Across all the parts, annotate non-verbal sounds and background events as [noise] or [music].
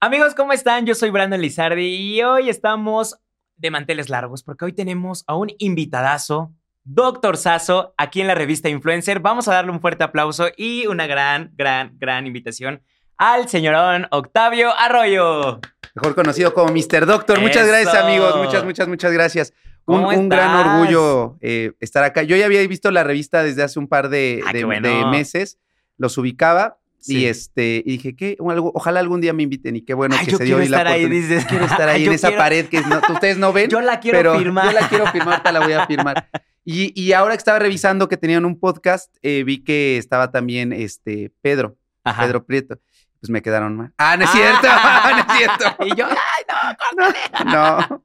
Amigos, ¿cómo están? Yo soy Brandon Lizardi y hoy estamos de manteles largos porque hoy tenemos a un invitadazo, Doctor Sasso, aquí en la revista Influencer. Vamos a darle un fuerte aplauso y una gran, gran, gran invitación al señorón Octavio Arroyo. Mejor conocido como Mr. Doctor. Muchas gracias, amigos. Muchas, muchas, muchas gracias. Un, ¿Cómo un gran orgullo eh, estar acá. Yo ya había visto la revista desde hace un par de, Ah, de- qué bueno. de meses. Los ubicaba Sí. y este y dije que ojalá algún día me inviten y qué bueno Ay, que se dio la ahí, dices. Quiero estar [laughs] ahí Yo en esa quiero- pared que no- ustedes no ven. [laughs] Yo la quiero pero firmar. Yo la quiero firmar, ahorita la voy a firmar. [laughs] Y, y ahora que estaba revisando que tenían un podcast, eh, vi que estaba también este Pedro, Ajá. Pedro Prieto. Pues me quedaron mal. Ah, no es Ah. cierto, no es cierto. Y yo, ay, no, No.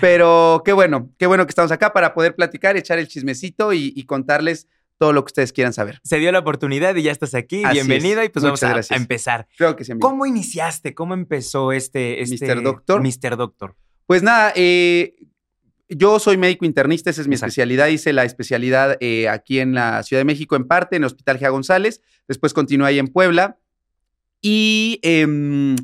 Pero qué bueno, qué bueno que estamos acá para poder platicar, echar el chismecito y, y contarles todo lo que ustedes quieran saber. se dio la oportunidad y ya estás aquí. Así Bienvenido es. y pues Muchas vamos a- a, gracias. empezar. Creo que sí, amigo. ¿Cómo iniciaste? ¿Cómo empezó este, este Mr. Doctor? Mr. Doctor. Pues nada, eh, yo soy médico internista, esa es mi Exacto. especialidad. Hice la especialidad eh, aquí en la Ciudad de México, en parte, en el Hospital Gea González. Después continué ahí en Puebla. Y em,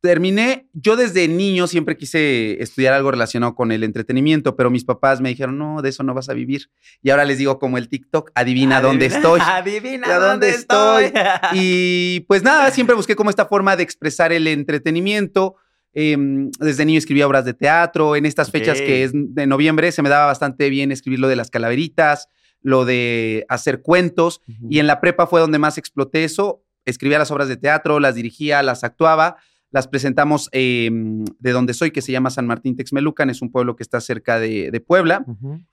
terminé, yo desde niño siempre quise estudiar algo relacionado con el entretenimiento, pero mis papás me dijeron, no, de eso no vas a vivir. Y ahora les digo como el TikTok, adivina dónde estoy. [laughs] Adivina ¿A dónde, dónde estoy. estoy? [laughs] Y pues nada, siempre busqué como esta forma de expresar el entretenimiento. Em, desde niño escribía obras de teatro. En estas fechas que es de noviembre se me daba bastante bien escribir lo de las calaveritas, lo de hacer cuentos. Y en la prepa fue donde más exploté eso. Escribía las obras de teatro, las dirigía, las actuaba. Las presentamos em, de donde soy, que se llama San Martín Texmelucan. Es un pueblo que está cerca de, de Puebla.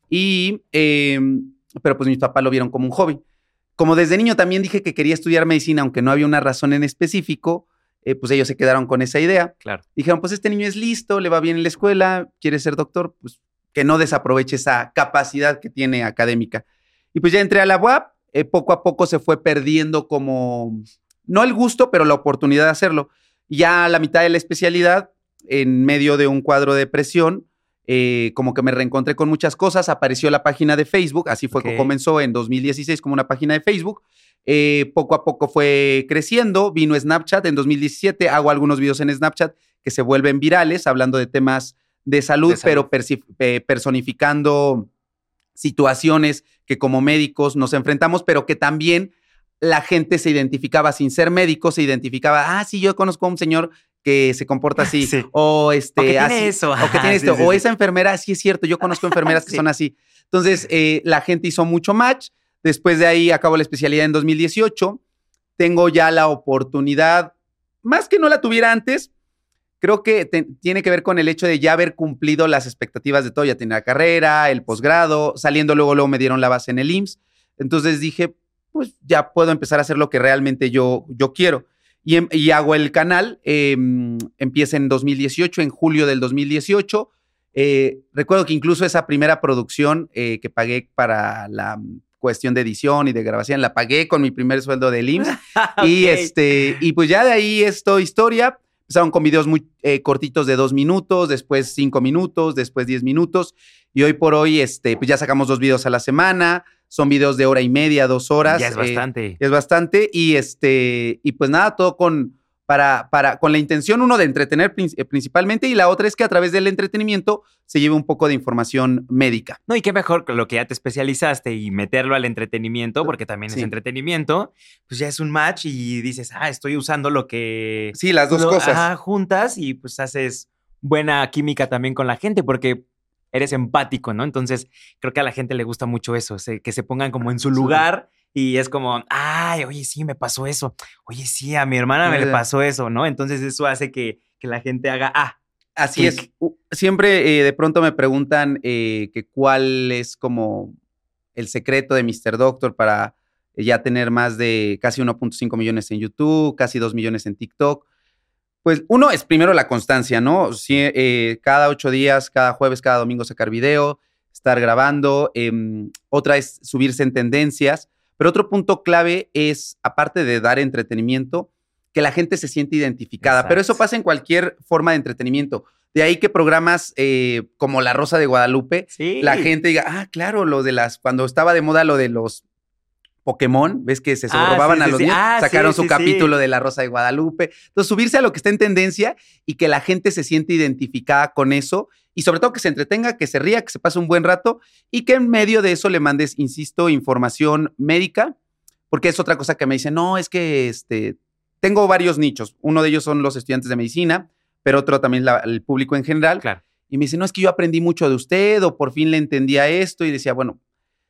Y, em, pero pues mis papás lo vieron como un hobby. Como desde niño también dije que quería estudiar medicina, aunque no había una razón en específico, eh, pues ellos se quedaron con esa idea. Claro. Dijeron, pues este niño es listo, le va bien en la escuela, quiere ser doctor, pues que no desaproveche esa capacidad que tiene académica. Y pues ya entré a la UAP, eh, poco a poco se fue perdiendo como, no el gusto, pero la oportunidad de hacerlo. Ya a la mitad de la especialidad, en medio de un cuadro de depresión, eh, como que me reencontré con muchas cosas, apareció la página de Facebook, así fue como comenzó en 2016 como una página de Facebook. Eh, poco a poco fue creciendo, vino Snapchat en 2017, hago algunos videos en Snapchat que se vuelven virales, hablando de temas de salud, De salud. pero eh, personificando situaciones que como médicos nos enfrentamos, pero que también la gente se identificaba sin ser médico, se identificaba, ah, sí, yo conozco a un señor que se comporta así, Sí. o este, O que tiene así, eso. o que tiene [laughs] esto, sí, o esa enfermera, sí es cierto, yo conozco enfermeras que [laughs] son así. Entonces, eh, la gente hizo mucho match. Después de ahí acabo la especialidad en 2018. Tengo ya la oportunidad, más que no la tuviera antes, creo que te- tiene que ver con el hecho de ya haber cumplido las expectativas de todo. Ya tenía la carrera, el posgrado, saliendo luego, luego me dieron la base en el IMSS. Entonces dije, pues ya puedo empezar a hacer lo que realmente yo, yo quiero. Y, em- y hago el canal, eh, empieza en 2018, en julio del 2018. Eh, recuerdo que incluso esa primera producción eh, que pagué para la cuestión de edición y de grabación, la pagué con mi primer sueldo del IMSS. [laughs] Y Ok. este, y pues ya de ahí esto historia. Empezaron con videos muy eh, cortitos de dos minutos, después cinco minutos, después diez minutos. Y hoy por hoy, este, pues ya sacamos dos videos a la semana. Son videos de hora y media, dos horas. Ya es eh, bastante. es bastante. Y este, y pues nada, todo con, para, para, con la intención, uno, de entretener eh, principalmente, y la otra es que a través del entretenimiento se lleve un poco de información médica. No, y qué mejor lo que ya te especializaste y meterlo al entretenimiento, porque también Sí. es entretenimiento, pues ya es un match y dices, ah, estoy usando lo que... Sí, las dos lo- cosas. ajá, juntas y pues haces buena química también con la gente, porque eres empático, ¿no? Entonces, creo que a la gente le gusta mucho eso, que se pongan como en su lugar y es como, ay, oye, sí, me pasó eso. Oye, sí, a mi hermana me le pasó eso, ¿no? Entonces, eso hace que, que la gente haga, ah, Así es. Siempre eh, de pronto me preguntan eh, que cuál es como el secreto de Mr. Doctor para ya tener más de casi 1.5 millones en YouTube, casi 2 millones en TikTok. Pues uno es primero la constancia, ¿no? Sí, eh, cada ocho días, cada jueves, cada domingo sacar video, estar grabando. em, otra es subirse en tendencias. Pero otro punto clave es, aparte de dar entretenimiento, que la gente se siente identificada. Pero eso pasa en cualquier forma de entretenimiento. De ahí que programas eh, como La Rosa de Guadalupe, sí. la gente diga, ah, claro, lo de las, cuando estaba de moda lo de los Pokémon, ves que se Ah, robaban sí, a los sí. niños, Ah, sacaron su capítulo de La Rosa de Guadalupe. Entonces, subirse a lo que está en tendencia y que la gente se siente identificada con eso y sobre todo que se entretenga, que se ría, que se pase un buen rato y que en medio de eso le mandes, insisto, información médica, porque es otra cosa que me dicen, no, es que este, tengo varios nichos. Uno de ellos son los estudiantes de medicina, pero otro también la- el público en general. Claro. Y me dice, no, es que yo aprendí mucho de usted o por fin le entendía esto y decía, bueno,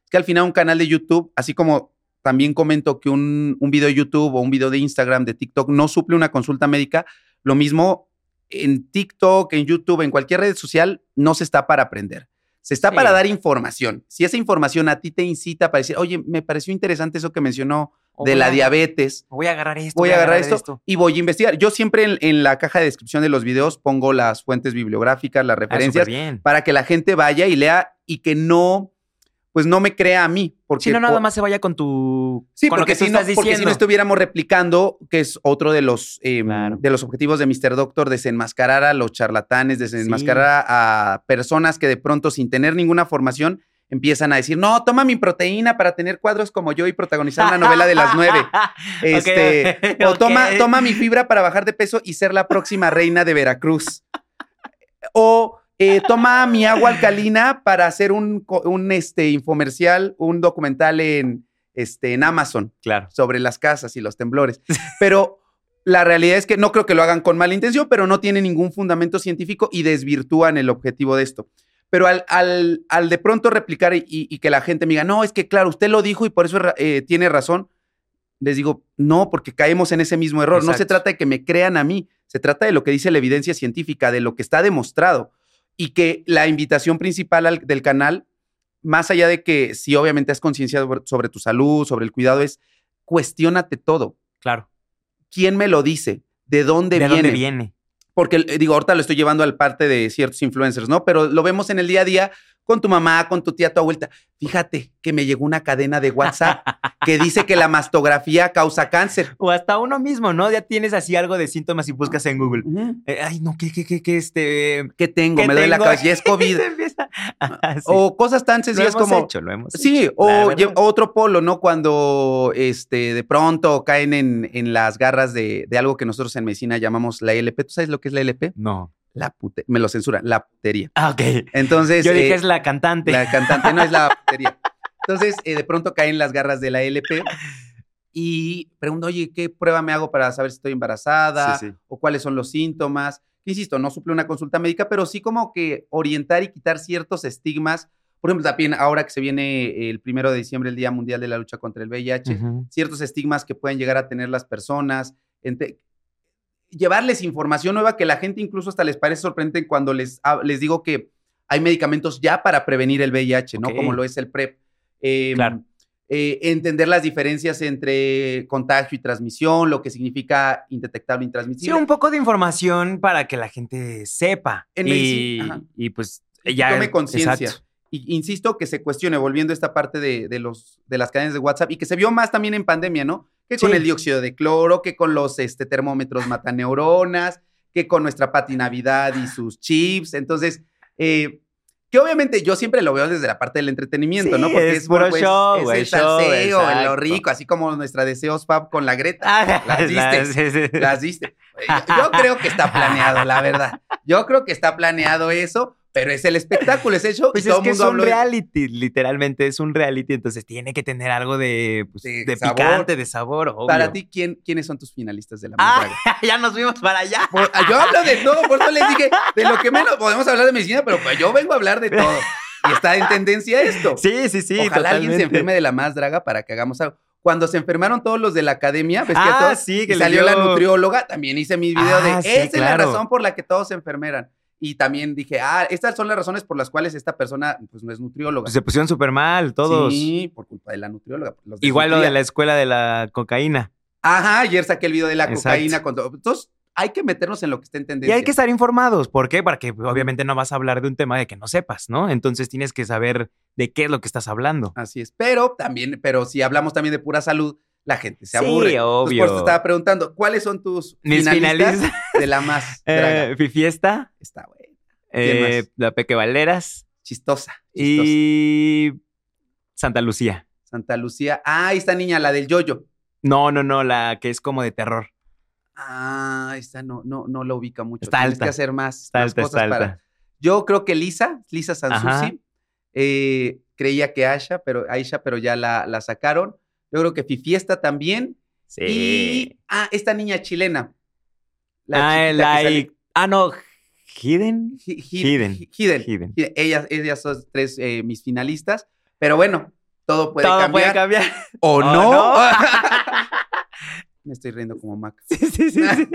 es que al final un canal de YouTube, así como también comento que un, un video de YouTube o un video de Instagram, de TikTok, no suple una consulta médica, lo mismo en TikTok, en YouTube, en cualquier red social, no se está para aprender. Se está Sí. para dar información. Si esa información a ti te incita para decir, oye, me pareció interesante eso que mencionó O de la a- diabetes, Voy a agarrar esto. voy a agarrar esto, y voy a investigar. Yo siempre en, en la caja de descripción de los videos pongo las fuentes bibliográficas, las Ah, referencias, para que la gente vaya y lea y que no, pues no me crea a mí. Porque Si no, nada más se vaya con tu. Sí, con lo porque, tú si no, estás porque si no estuviéramos replicando, que es otro de los, eh, Claro. de los objetivos de Mr. Doctor, desenmascarar a los charlatanes, desenmascarar a personas que de pronto sin tener ninguna formación empiezan a decir, no, toma mi proteína para tener cuadros como yo y protagonizar una novela de las nueve. [laughs] Este, O toma, toma mi fibra para bajar de peso y ser la próxima reina de Veracruz. O eh, toma mi agua alcalina para hacer un, este, infomercial, un documental en, este, en Amazon Claro. sobre las casas y los temblores. [laughs] Pero la realidad es que no creo que lo hagan con mala intención, pero no tiene ningún fundamento científico y desvirtúan el objetivo de esto. Pero al, al, al de pronto replicar y, y que la gente me diga, no, es que claro, usted lo dijo y por eso eh, tiene razón, les digo, no, porque caemos en ese mismo error. No se trata de que me crean a mí, se trata de lo que dice la evidencia científica, de lo que está demostrado. Y que la invitación principal al- del canal, más allá de que si obviamente has conciencia sobre- sobre tu salud, sobre el cuidado, es cuestiónate todo. Claro. ¿Quién me lo dice? ¿De dónde ¿De viene? dónde viene? Porque, eh, digo, ahorita lo estoy llevando al parte de ciertos influencers, ¿no? Pero lo vemos en el día a día con tu mamá, con tu tía, tu abuelita. Fíjate que me llegó una cadena de WhatsApp que dice que la mastografía causa cáncer. O hasta uno mismo, ¿no? Ya tienes así algo de síntomas y buscas en Google. Eh, ay, no, ¿qué, qué, qué, qué, este? ¿Qué tengo? ¿Qué me duele la cabeza. Ya es [laughs] COVID. Ah, [laughs] sí. O cosas tan lo sencillas hemos como. hecho, lo hemos Sí, hecho. o lle- otro polo, ¿no? Cuando este, de pronto caen en, en las garras de, de algo que nosotros en medicina llamamos la LP. ¿Tú sabes lo que es la LP? No. La pute me lo censuran, la putería. Ah, ok. Entonces. Yo dije eh, es la cantante. La cantante no es la [laughs] putería. Entonces, eh, de pronto caen las garras de la LP y pregunto, oye, ¿qué prueba me hago para saber si estoy embarazada? Sí, sí. o cuáles son los síntomas. Insisto, no suple una consulta médica, pero sí como que orientar y quitar ciertos estigmas. Por ejemplo, también ahora que se viene el primero de diciembre, el Día Mundial de la Lucha contra el VIH, ciertos estigmas que pueden llegar a tener las personas. Llevarles información nueva que la gente incluso hasta les parece sorprendente cuando les, les digo que hay medicamentos ya para prevenir el VIH, ¿no? Como lo es el PrEP. Eh, Claro. eh, entender las diferencias entre contagio y transmisión, lo que significa indetectable e Sí, intransmisible. un poco de información para que la gente sepa. En y, medicina, y pues ya. tome conciencia. Y insisto que se cuestione, volviendo a esta parte de, de los, de las cadenas de WhatsApp, y que se vio más también en pandemia, ¿no? Que con Sí. el dióxido de cloro, que con los este, termómetros mataneuronas, que con nuestra Pati Navidad y sus chips. Entonces, eh, que obviamente yo siempre lo veo desde la parte del entretenimiento, Sí, ¿no? Porque es es, puro pues, show, es el show, lo rico, así como nuestra Deseos Fab con la Greta. Ah, Las [laughs] sí. Las diste. Yo, yo creo que está planeado, la verdad. Yo creo que está planeado eso, pero es el espectáculo, es el show. Pues y todo es que el es mundo un de- reality, literalmente es un reality, entonces tiene que tener algo de, pues, De de picante, de sabor, obvio. Para ti, ¿quién, ¿quiénes son tus finalistas de la Ah, [laughs] ya nos fuimos para allá. Por- ah, yo hablo de todo, por eso les dije, de lo que menos podemos hablar de medicina, pero pues yo vengo a hablar de todo. Y está en tendencia esto. [laughs] Sí, sí, sí. Ojalá alguien se totalmente. enferme de la más draga para que hagamos algo. Cuando se enfermaron todos los de la academia, ves que Ah, todos, sí, que salió la nutrióloga, también hice mi video Ah, de, sí, esa es la claro. razón por la que todos se enfermeran. Y también dije, ah, estas son las razones por las cuales esta persona pues no es nutrióloga. Se pusieron súper mal todos. Sí, por culpa de la nutrióloga. los Igual lo de la escuela de la cocaína. Ajá, ayer saqué el video de la Exacto. cocaína. Con todo. Entonces, hay que meternos en lo que está en Y hay que estar informados. ¿Por qué? Porque obviamente no vas a hablar de un tema de que no sepas, ¿no? Entonces tienes que saber de qué es lo que estás hablando. Así es. Pero también, pero si hablamos también de pura salud, la gente se Sí, aburre. Entonces, obvio. por eso te estaba preguntando, ¿cuáles son tus Mis finalistas, finalistas. de la más [laughs] draga? Eh, Fifiesta, Está eh, más? la Peque Valderas Chistosa. chistosa. y Santa Lucía. Santa Lucía. Ah, esta niña, la del yoyo. No, no, no, la que es como de terror. Ah, esta no, no, no la ubica mucho. Está Tienes alta. que hacer más, Está más alta, cosas está para. alta. Yo creo que Lisa, Lisa. Sansusi, eh, creía que Aisha, pero Aisha, pero ya la, la sacaron. Yo creo que Fifiesta también. Sí. Y ah, esta niña chilena. La ah, like. Ah, no. Hidden. Hi- Hi- Hidden. Hi- Hidden. Hidden. Hidden. Ellas, ellas son tres eh, mis finalistas. Pero bueno, todo puede Todo cambiar. puede cambiar. ¿O ¿O no? no? [laughs] Me estoy riendo como Mac. Sí, sí, sí, sí.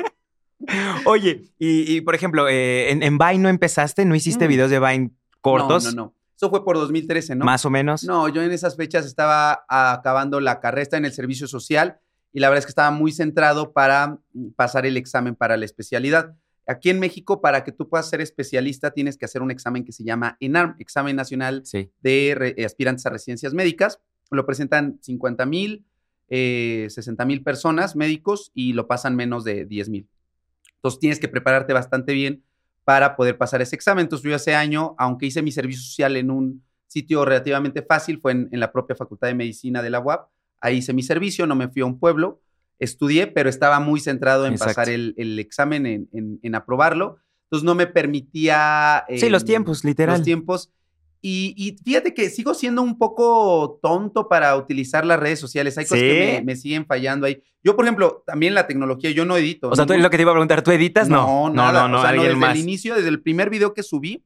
[laughs] Oye, y, y, por ejemplo, eh, en, en Vine no empezaste, no hiciste Mm. videos de Vine cortos, No, no, no. Eso fue por 2013, ¿no? más o menos. No, yo en esas fechas estaba acabando la carrera, en el servicio social y la verdad es que estaba muy centrado para mm, pasar el examen para la especialidad. Aquí en México, para que tú puedas ser especialista, tienes que hacer un examen que se llama ENARM, Examen Nacional Sí. de eh, Aspirantes a Residencias Médicas. Lo presentan 50 mil, 60 mil personas médicos y lo pasan menos de 10 mil. Entonces tienes que prepararte bastante bien para poder pasar ese examen. Entonces yo ese año, aunque hice mi servicio social en un sitio relativamente fácil, fue en, en la propia Facultad de Medicina de la UAP, ahí hice mi servicio, no me fui a un pueblo, estudié, pero estaba muy centrado en Exacto. pasar el, el examen, en, en- en aprobarlo. Entonces no me permitía... Sí, los em, tiempos, literal. los tiempos. Y, y fíjate que sigo siendo un poco tonto para utilizar las redes sociales. Hay cosas ¿Sí? que me, me siguen fallando ahí. Yo, por ejemplo, también la tecnología, yo no edito. O sea, tú ningún- lo que te iba a preguntar, ¿tú editas? No, no, nada. no, no, O sea, alguien desde más. el inicio, desde el primer video que subí,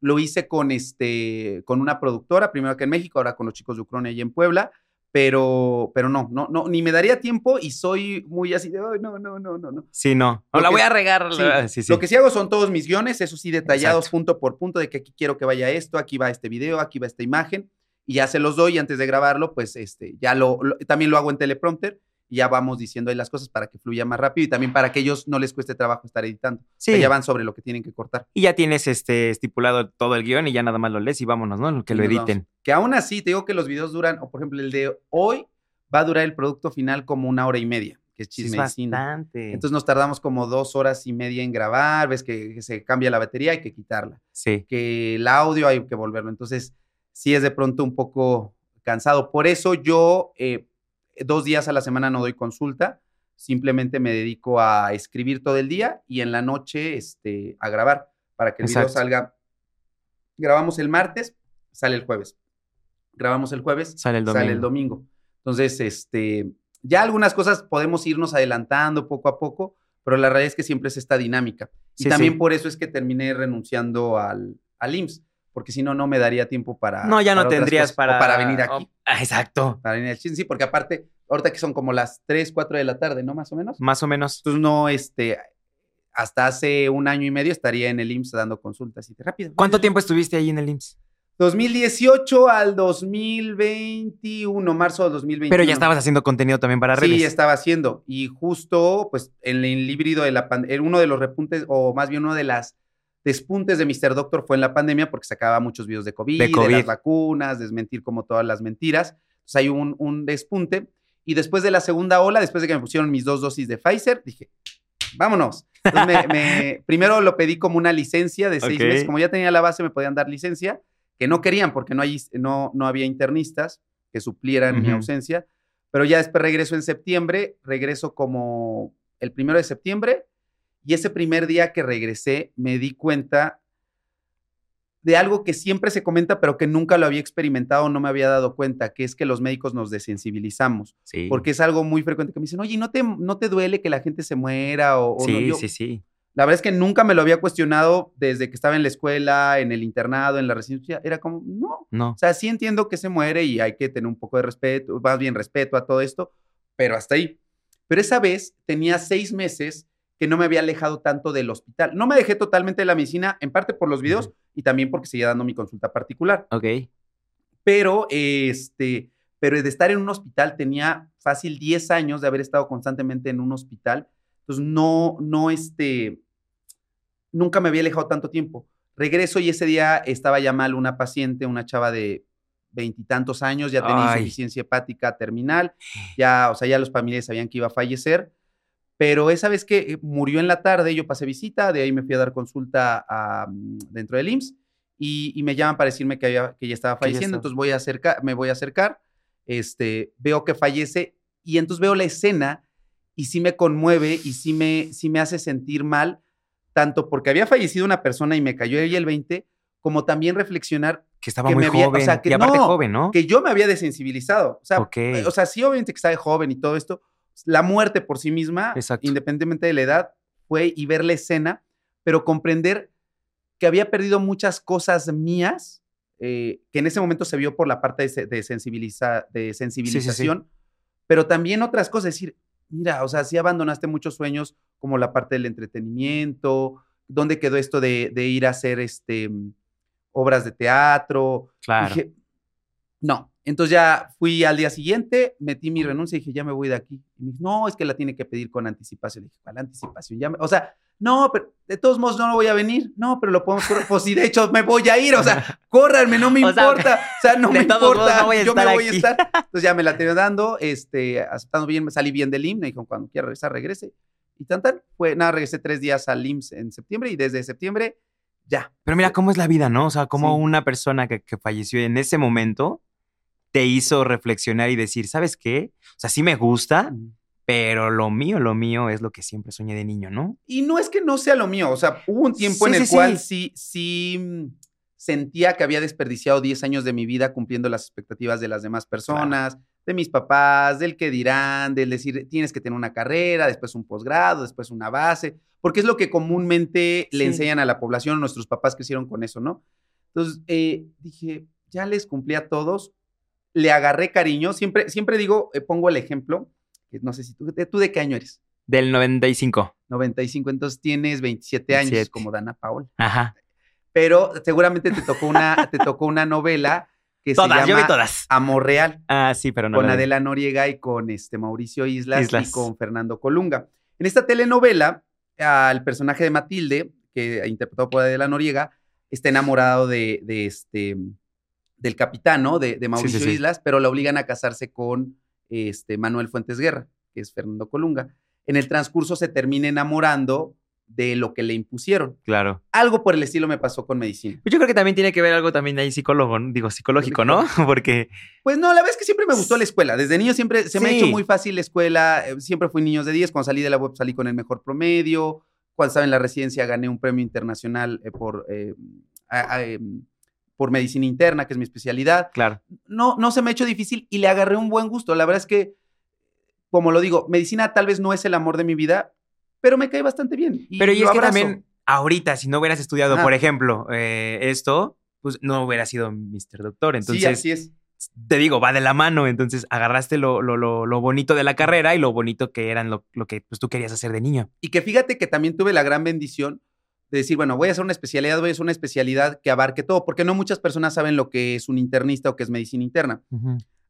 lo hice con, este, con una productora, primero acá en México, ahora con los chicos de Ucrania y en Puebla. Pero, pero no, no, no, ni me daría tiempo y soy muy así de, "Ay, no, no, no, no, no. Sí, no. O Lo la que- voy a regar. Sí, la- Sí, sí. Lo que sí hago son todos mis guiones, eso sí, detallados Exacto. punto por punto, de que aquí quiero que vaya esto, aquí va este video, aquí va esta imagen, y ya se los doy y antes de grabarlo, pues este, ya lo, lo- también lo hago en teleprompter y ya vamos diciendo ahí las cosas para que fluya más rápido y también para que ellos no les cueste trabajo estar editando. Sí. O sea, ya van sobre lo que tienen que cortar. Y ya tienes este estipulado todo el guion y ya nada más lo lees y vámonos, ¿no? Que Y lo vamos. editen. Que aún así, te digo que los videos duran, o por ejemplo, el de hoy va a durar el producto final como una hora y media, que es es chisme cine. bastante. Entonces nos tardamos como dos horas y media en grabar, ves que, que se cambia la batería, hay que quitarla. sí. que el audio hay que volverlo. Entonces, sí es de pronto un poco cansado. Por eso yo eh, dos días a la semana no doy consulta, simplemente me dedico a escribir todo el día y en la noche este, a grabar para que el video salga. Grabamos el martes, sale el jueves. Grabamos el jueves, Sale el domingo. sale el domingo. Entonces, este, ya algunas cosas podemos irnos adelantando poco a poco, pero la realidad es que siempre es esta dinámica. Y Sí, también sí. por eso es que terminé renunciando al, al IMSS, porque si no, no me daría tiempo para. No, ya no para tendrías cosas, para... para venir aquí. oh, ah, exacto. Para venir al chisme, sí, porque aparte, ahorita que son como las 3, 4 de la tarde, ¿no? Más o menos. Más o menos. Entonces, no, este, hasta hace un año y medio estaría en el IMSS dando consultas y rápido. ¿Cuánto tiempo estuviste ahí en el IMSS? 2018 al 2021, marzo del 2021. Pero ya estabas haciendo contenido también para redes. Sí, estaba haciendo. Y justo, pues, en el híbrido de la pandemia, uno de los repuntes, o más bien uno de las despuntes de Mr. Doctor fue en la pandemia porque sacaba muchos videos de COVID, De las vacunas, desmentir como todas las mentiras. Entonces hay un, un despunte. Y después de la segunda ola, después de que me pusieron mis dos dosis de Pfizer, dije, vámonos. Entonces me- me- [laughs] primero lo pedí como una licencia de seis meses. Como ya tenía la base, me podían dar licencia, que no querían porque no, hay, no, no había internistas que suplieran mi ausencia. Pero ya después regreso en septiembre, regreso como el primero de septiembre. Y ese primer día que regresé, me di cuenta de algo que siempre se comenta, pero que nunca lo había experimentado, no me había dado cuenta, que es que los médicos nos desensibilizamos. Sí. Porque es algo muy frecuente que me dicen, oye, ¿no te, no te duele que la gente se muera? O, o no?" Sí, Yo, sí, sí. La verdad es que nunca me lo había cuestionado desde que estaba en la escuela, en el internado, en la residencia. Era como, no. No. O sea, sí entiendo que se muere y hay que tener un poco de respeto, más bien respeto a todo esto, pero hasta ahí. Pero esa vez tenía seis meses que no me había alejado tanto del hospital. No me dejé totalmente de la medicina, en parte por los videos y también porque seguía dando mi consulta particular. Ok. Pero, este, pero de estar en un hospital tenía fácil 10 años de haber estado constantemente en un hospital. Entonces, no, no, este, nunca me había alejado tanto tiempo. Regreso y ese día estaba ya mal una paciente, una chava de veintitantos años, ya tenía Ay. insuficiencia hepática terminal, ya, o sea, ya los familiares sabían que iba a fallecer. Pero esa vez que eh, murió en la tarde, yo pasé visita, de ahí me fui a dar consulta a, mm, dentro del IMSS y, y me llaman para decirme que, había, que ya estaba ya falleciendo, estaba. entonces voy a acercar, me voy a acercar este, veo que fallece y entonces veo la escena y sí me conmueve y sí me, sí me hace sentir mal, tanto porque había fallecido una persona y me cayó ahí el 20, como también reflexionar Que estaba que muy me había- o joven. sea, que y aparte no, joven, ¿no? que yo me había desensibilizado. O sea, o sea, sí, obviamente que estaba joven y todo esto, la muerte por sí misma, Exacto. independientemente de la edad, fue y ver la escena, pero comprender que había perdido muchas cosas mías, eh, que en ese momento se vio por la parte de, se- de sensibiliza- de sensibilización, pero también otras cosas, decir, mira, o sea, sí abandonaste muchos sueños como la parte del entretenimiento, ¿dónde quedó esto de, de ir a hacer este, obras de teatro? Claro. Dije, no. Entonces ya fui al día siguiente, metí mi renuncia y dije, ya me voy de aquí. Y me dijo, no, es que la tiene que pedir con anticipación. Le dije, ¿cuál anticipación? Ya me- o sea, no, pero de todos modos no lo voy a venir. No, pero lo podemos correr. Pues sí, de hecho me voy a ir. O sea, [laughs] córranme, no me O sea, importa. O sea, no me importa. no yo me voy a estar. [laughs] Entonces ya me la tenía dando, este, aceptando bien, me salí bien del IMSS. Me dijo, cuando quiera regresar, regrese. Y tan, tan. Fue, nada, regresé tres días al IMSS en septiembre y desde septiembre ya. Pero mira cómo es la vida, ¿no? O sea, cómo Sí. una persona que, que falleció en ese momento te hizo reflexionar y decir, ¿sabes qué? O sea, sí me gusta, pero lo mío, lo mío es lo que siempre soñé de niño, ¿no? Y no es que no sea lo mío, o sea, hubo un tiempo Sí, en el sí, cual sí. sí, sí mm, sentía que había desperdiciado 10 años de mi vida cumpliendo las expectativas de las demás personas, de mis papás, del que dirán, del decir, tienes que tener una carrera, después un posgrado, después una base, porque es lo que comúnmente le enseñan a la población, nuestros papás crecieron con eso, ¿no? Entonces, eh, dije, ya les cumplí a todos, le agarré cariño, siempre, siempre digo, eh, pongo el ejemplo, no sé si tú, ¿tú de qué año eres? Del 95. 95, entonces tienes 27 años, 27. como Dana Paola. Ajá. Pero seguramente te tocó una, te tocó una novela que Todas, se yo vi llama todas. Amor Real, Ah, sí, pero no. con. Adela Noriega y con este Mauricio Islas, Islas. y con Fernando Colunga. En esta telenovela, al personaje de Matilde, que interpretado por Adela Noriega, está enamorado de, de este del capitán, ¿no? De, de Mauricio sí. Islas, pero la obligan a casarse con este Manuel Fuentes Guerra, que es Fernando Colunga. En el transcurso se termina enamorando de lo que le impusieron. Claro. Algo por el estilo me pasó con medicina. Pues yo creo que también tiene que ver algo también ahí psicólogo, ¿no? digo, psicológico, ¿no? [laughs] Porque Pues no, la verdad es que siempre me gustó la escuela. Desde niño siempre se me ha hecho muy fácil la escuela. Eh, Siempre fui niños de 10. Cuando salí de la web salí con el mejor promedio. Cuando estaba en la residencia gané un premio internacional eh, por, eh, a- a, em, por medicina interna, que es mi especialidad. Claro. No, no se me ha hecho difícil y le agarré un buen gusto. La verdad es que, como lo digo, medicina tal vez no es el amor de mi vida, pero me cae bastante bien. Pero y es que también, ahorita, si no hubieras estudiado, por ejemplo, eh, esto, pues no hubiera sido Mr. Doctor. Entonces, sí, así es. te digo, va de la mano. Entonces, agarraste lo, lo, lo, lo bonito de la carrera y lo bonito que eran lo, lo que pues, tú querías hacer de niño. Y que fíjate que también tuve la gran bendición de decir, bueno, voy a hacer una especialidad, voy a hacer una especialidad que abarque todo, porque no muchas personas saben lo que es un internista o qué es medicina interna.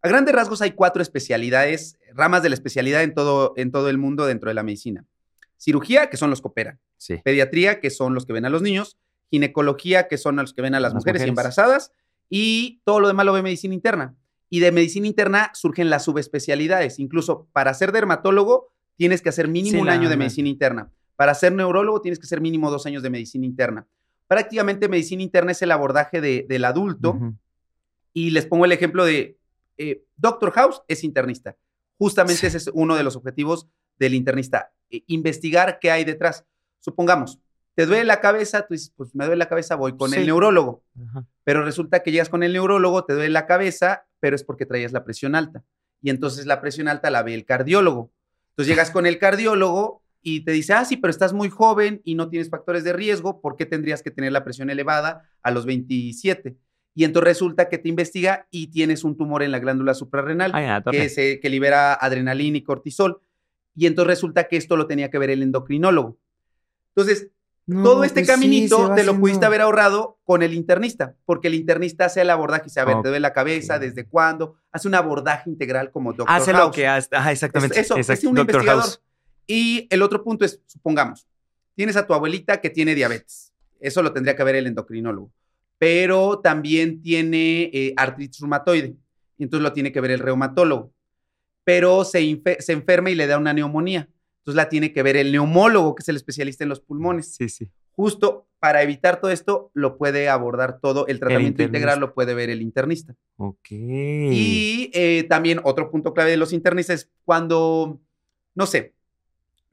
A grandes rasgos hay cuatro especialidades, ramas de la especialidad en todo, en todo el mundo dentro de la medicina. Cirugía, que son los que operan. Sí. Pediatría, que son los que ven a los niños. Ginecología, que son los que ven a las, Las mujeres, embarazadas. Y todo lo demás lo ve medicina interna. Y de medicina interna surgen las subespecialidades. Incluso para ser dermatólogo tienes que hacer mínimo Sí, un año de medicina interna. Para ser neurólogo tienes que hacer mínimo dos años de medicina interna. Prácticamente medicina interna es el abordaje de- del adulto. Y les pongo el ejemplo de eh, Doctor House es internista. Justamente Sí. ese es uno de los objetivos del internista, eh, investigar qué hay detrás. Supongamos, te duele la cabeza, tú dices, pues me duele la cabeza, voy con Sí. el neurólogo. Ajá. Pero resulta que llegas con el neurólogo, te duele la cabeza, pero es porque traías la presión alta. Y entonces la presión alta la ve el cardiólogo. Entonces llegas con el cardiólogo y te dice, ah, sí, pero estás muy joven y no tienes factores de riesgo, ¿por qué tendrías que tener la presión elevada a los 27? Y entonces resulta que te investiga y tienes un tumor en la glándula suprarrenal Ay, torre. que, se- que libera adrenalina y cortisol. Y entonces resulta que esto lo tenía que ver el endocrinólogo. Entonces, No, todo este pues caminito se te lo pudiste haber ahorrado con el internista, porque el internista hace el abordaje y dice, a ver, te duele la cabeza, ¿desde cuándo? Hace un abordaje integral como Doctor Hace House. lo que hace. Ajá, exactamente. Es- eso, es un Doctor investigador. House. Y el otro punto es, supongamos, tienes a tu abuelita que tiene diabetes. Eso lo tendría que ver el endocrinólogo. Pero también tiene eh, artritis reumatoide. Y entonces lo tiene que ver el reumatólogo. Pero se, se enferma y le da una neumonía. Entonces la tiene que ver el neumólogo, que es el especialista en los pulmones. Sí, sí. justo para evitar todo esto, lo puede abordar todo. El tratamiento integral lo puede ver el internista. Ok. Y eh, también otro punto clave de los internistas es cuando, no sé,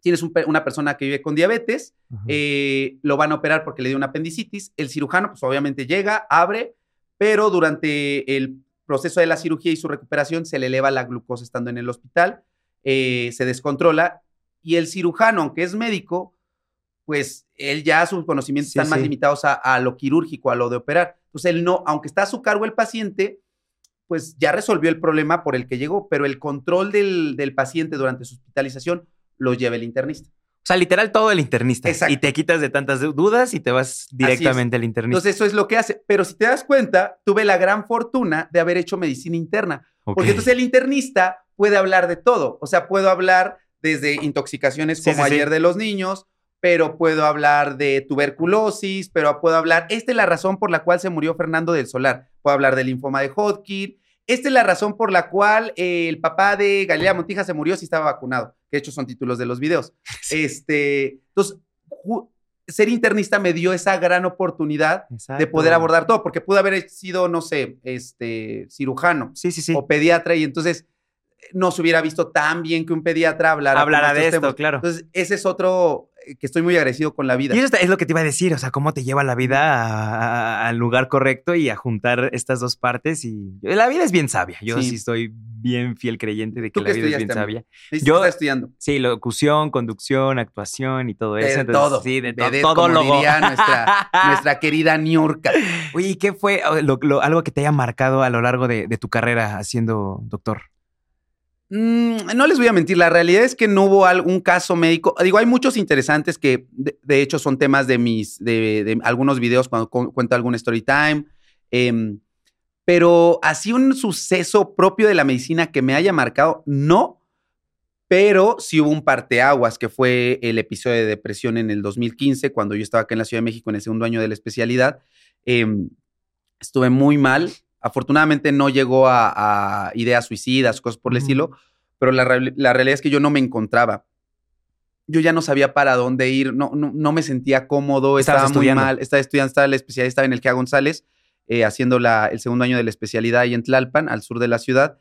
tienes un una persona que vive con diabetes, eh, lo van a operar porque le dio una apendicitis. El cirujano, pues obviamente llega, abre, pero durante el proceso de la cirugía y su recuperación se le eleva la glucosa estando en el hospital, eh, se descontrola y el cirujano, aunque es médico, pues él ya sus conocimientos Sí, están más limitados a, a lo quirúrgico, a lo de operar. Entonces él no, aunque está a su cargo el paciente, pues ya resolvió el problema por el que llegó, pero el control del, del paciente durante su hospitalización lo lleva el internista. O sea, literal todo el internista. Exacto. Y te quitas de tantas du- dudas y te vas directamente al internista. Entonces eso es lo que hace. Pero si te das cuenta, tuve la gran fortuna de haber hecho medicina interna, porque entonces el internista puede hablar de todo. O sea, puedo hablar desde intoxicaciones como sí, sí. ayer de los niños, pero puedo hablar de tuberculosis, pero puedo hablar, esta es la razón por la cual se murió Fernando del Solar. Puedo hablar del linfoma de Hodgkin. Esta es la razón por la cual eh, el papá de Galilea Montija se murió si estaba vacunado, que de hecho son títulos de los videos. [laughs] Este, entonces, ser internista me dio esa gran oportunidad de poder abordar todo, porque pude haber sido, no sé, este, cirujano Sí, sí, sí. o pediatra y entonces eh, no se hubiera visto tan bien que un pediatra hablara, como Hablará de esto, temas. claro. Entonces, ese es otro que estoy muy agradecido con la vida. Y eso es lo que te iba a decir, o sea, cómo te lleva la vida al lugar correcto y a juntar estas dos partes. Y la vida es bien sabia. Yo sí, Sí. estoy bien fiel creyente de que ¿Tú la vida es bien sabia. Yo- estudiando. Sí, locución, conducción, actuación y todo eso. De Entonces, todo. Sí, de to- Vedette, todo como logo. diría [laughs] nuestra, nuestra querida Niurka. Oye, ¿y qué fue lo- lo- algo que te haya marcado a lo largo de, de tu carrera haciendo doctor? Mm, no les voy a mentir, la realidad es que no hubo algún caso médico. Digo, hay muchos interesantes que de, de hecho son temas de mis, de, de algunos videos cuando cu- cuento algún story time. em, pero así un suceso propio de la medicina que me haya marcado, no. Pero sí hubo un parteaguas, que fue el episodio de depresión en el 2015, cuando yo estaba acá en la Ciudad de México en el segundo año de la especialidad. Em, estuve muy mal. Afortunadamente no llegó a, a ideas suicidas, cosas por el estilo, pero la, real- la realidad es que yo no me encontraba. Yo ya no sabía para dónde ir, no, no, no me sentía cómodo, estaba muy estudiando. mal, estaba estudiando, estaba la especialidad, estaba en el Quea González, eh, haciendo la, el segundo año de la especialidad ahí en Tlalpan, al sur de la ciudad,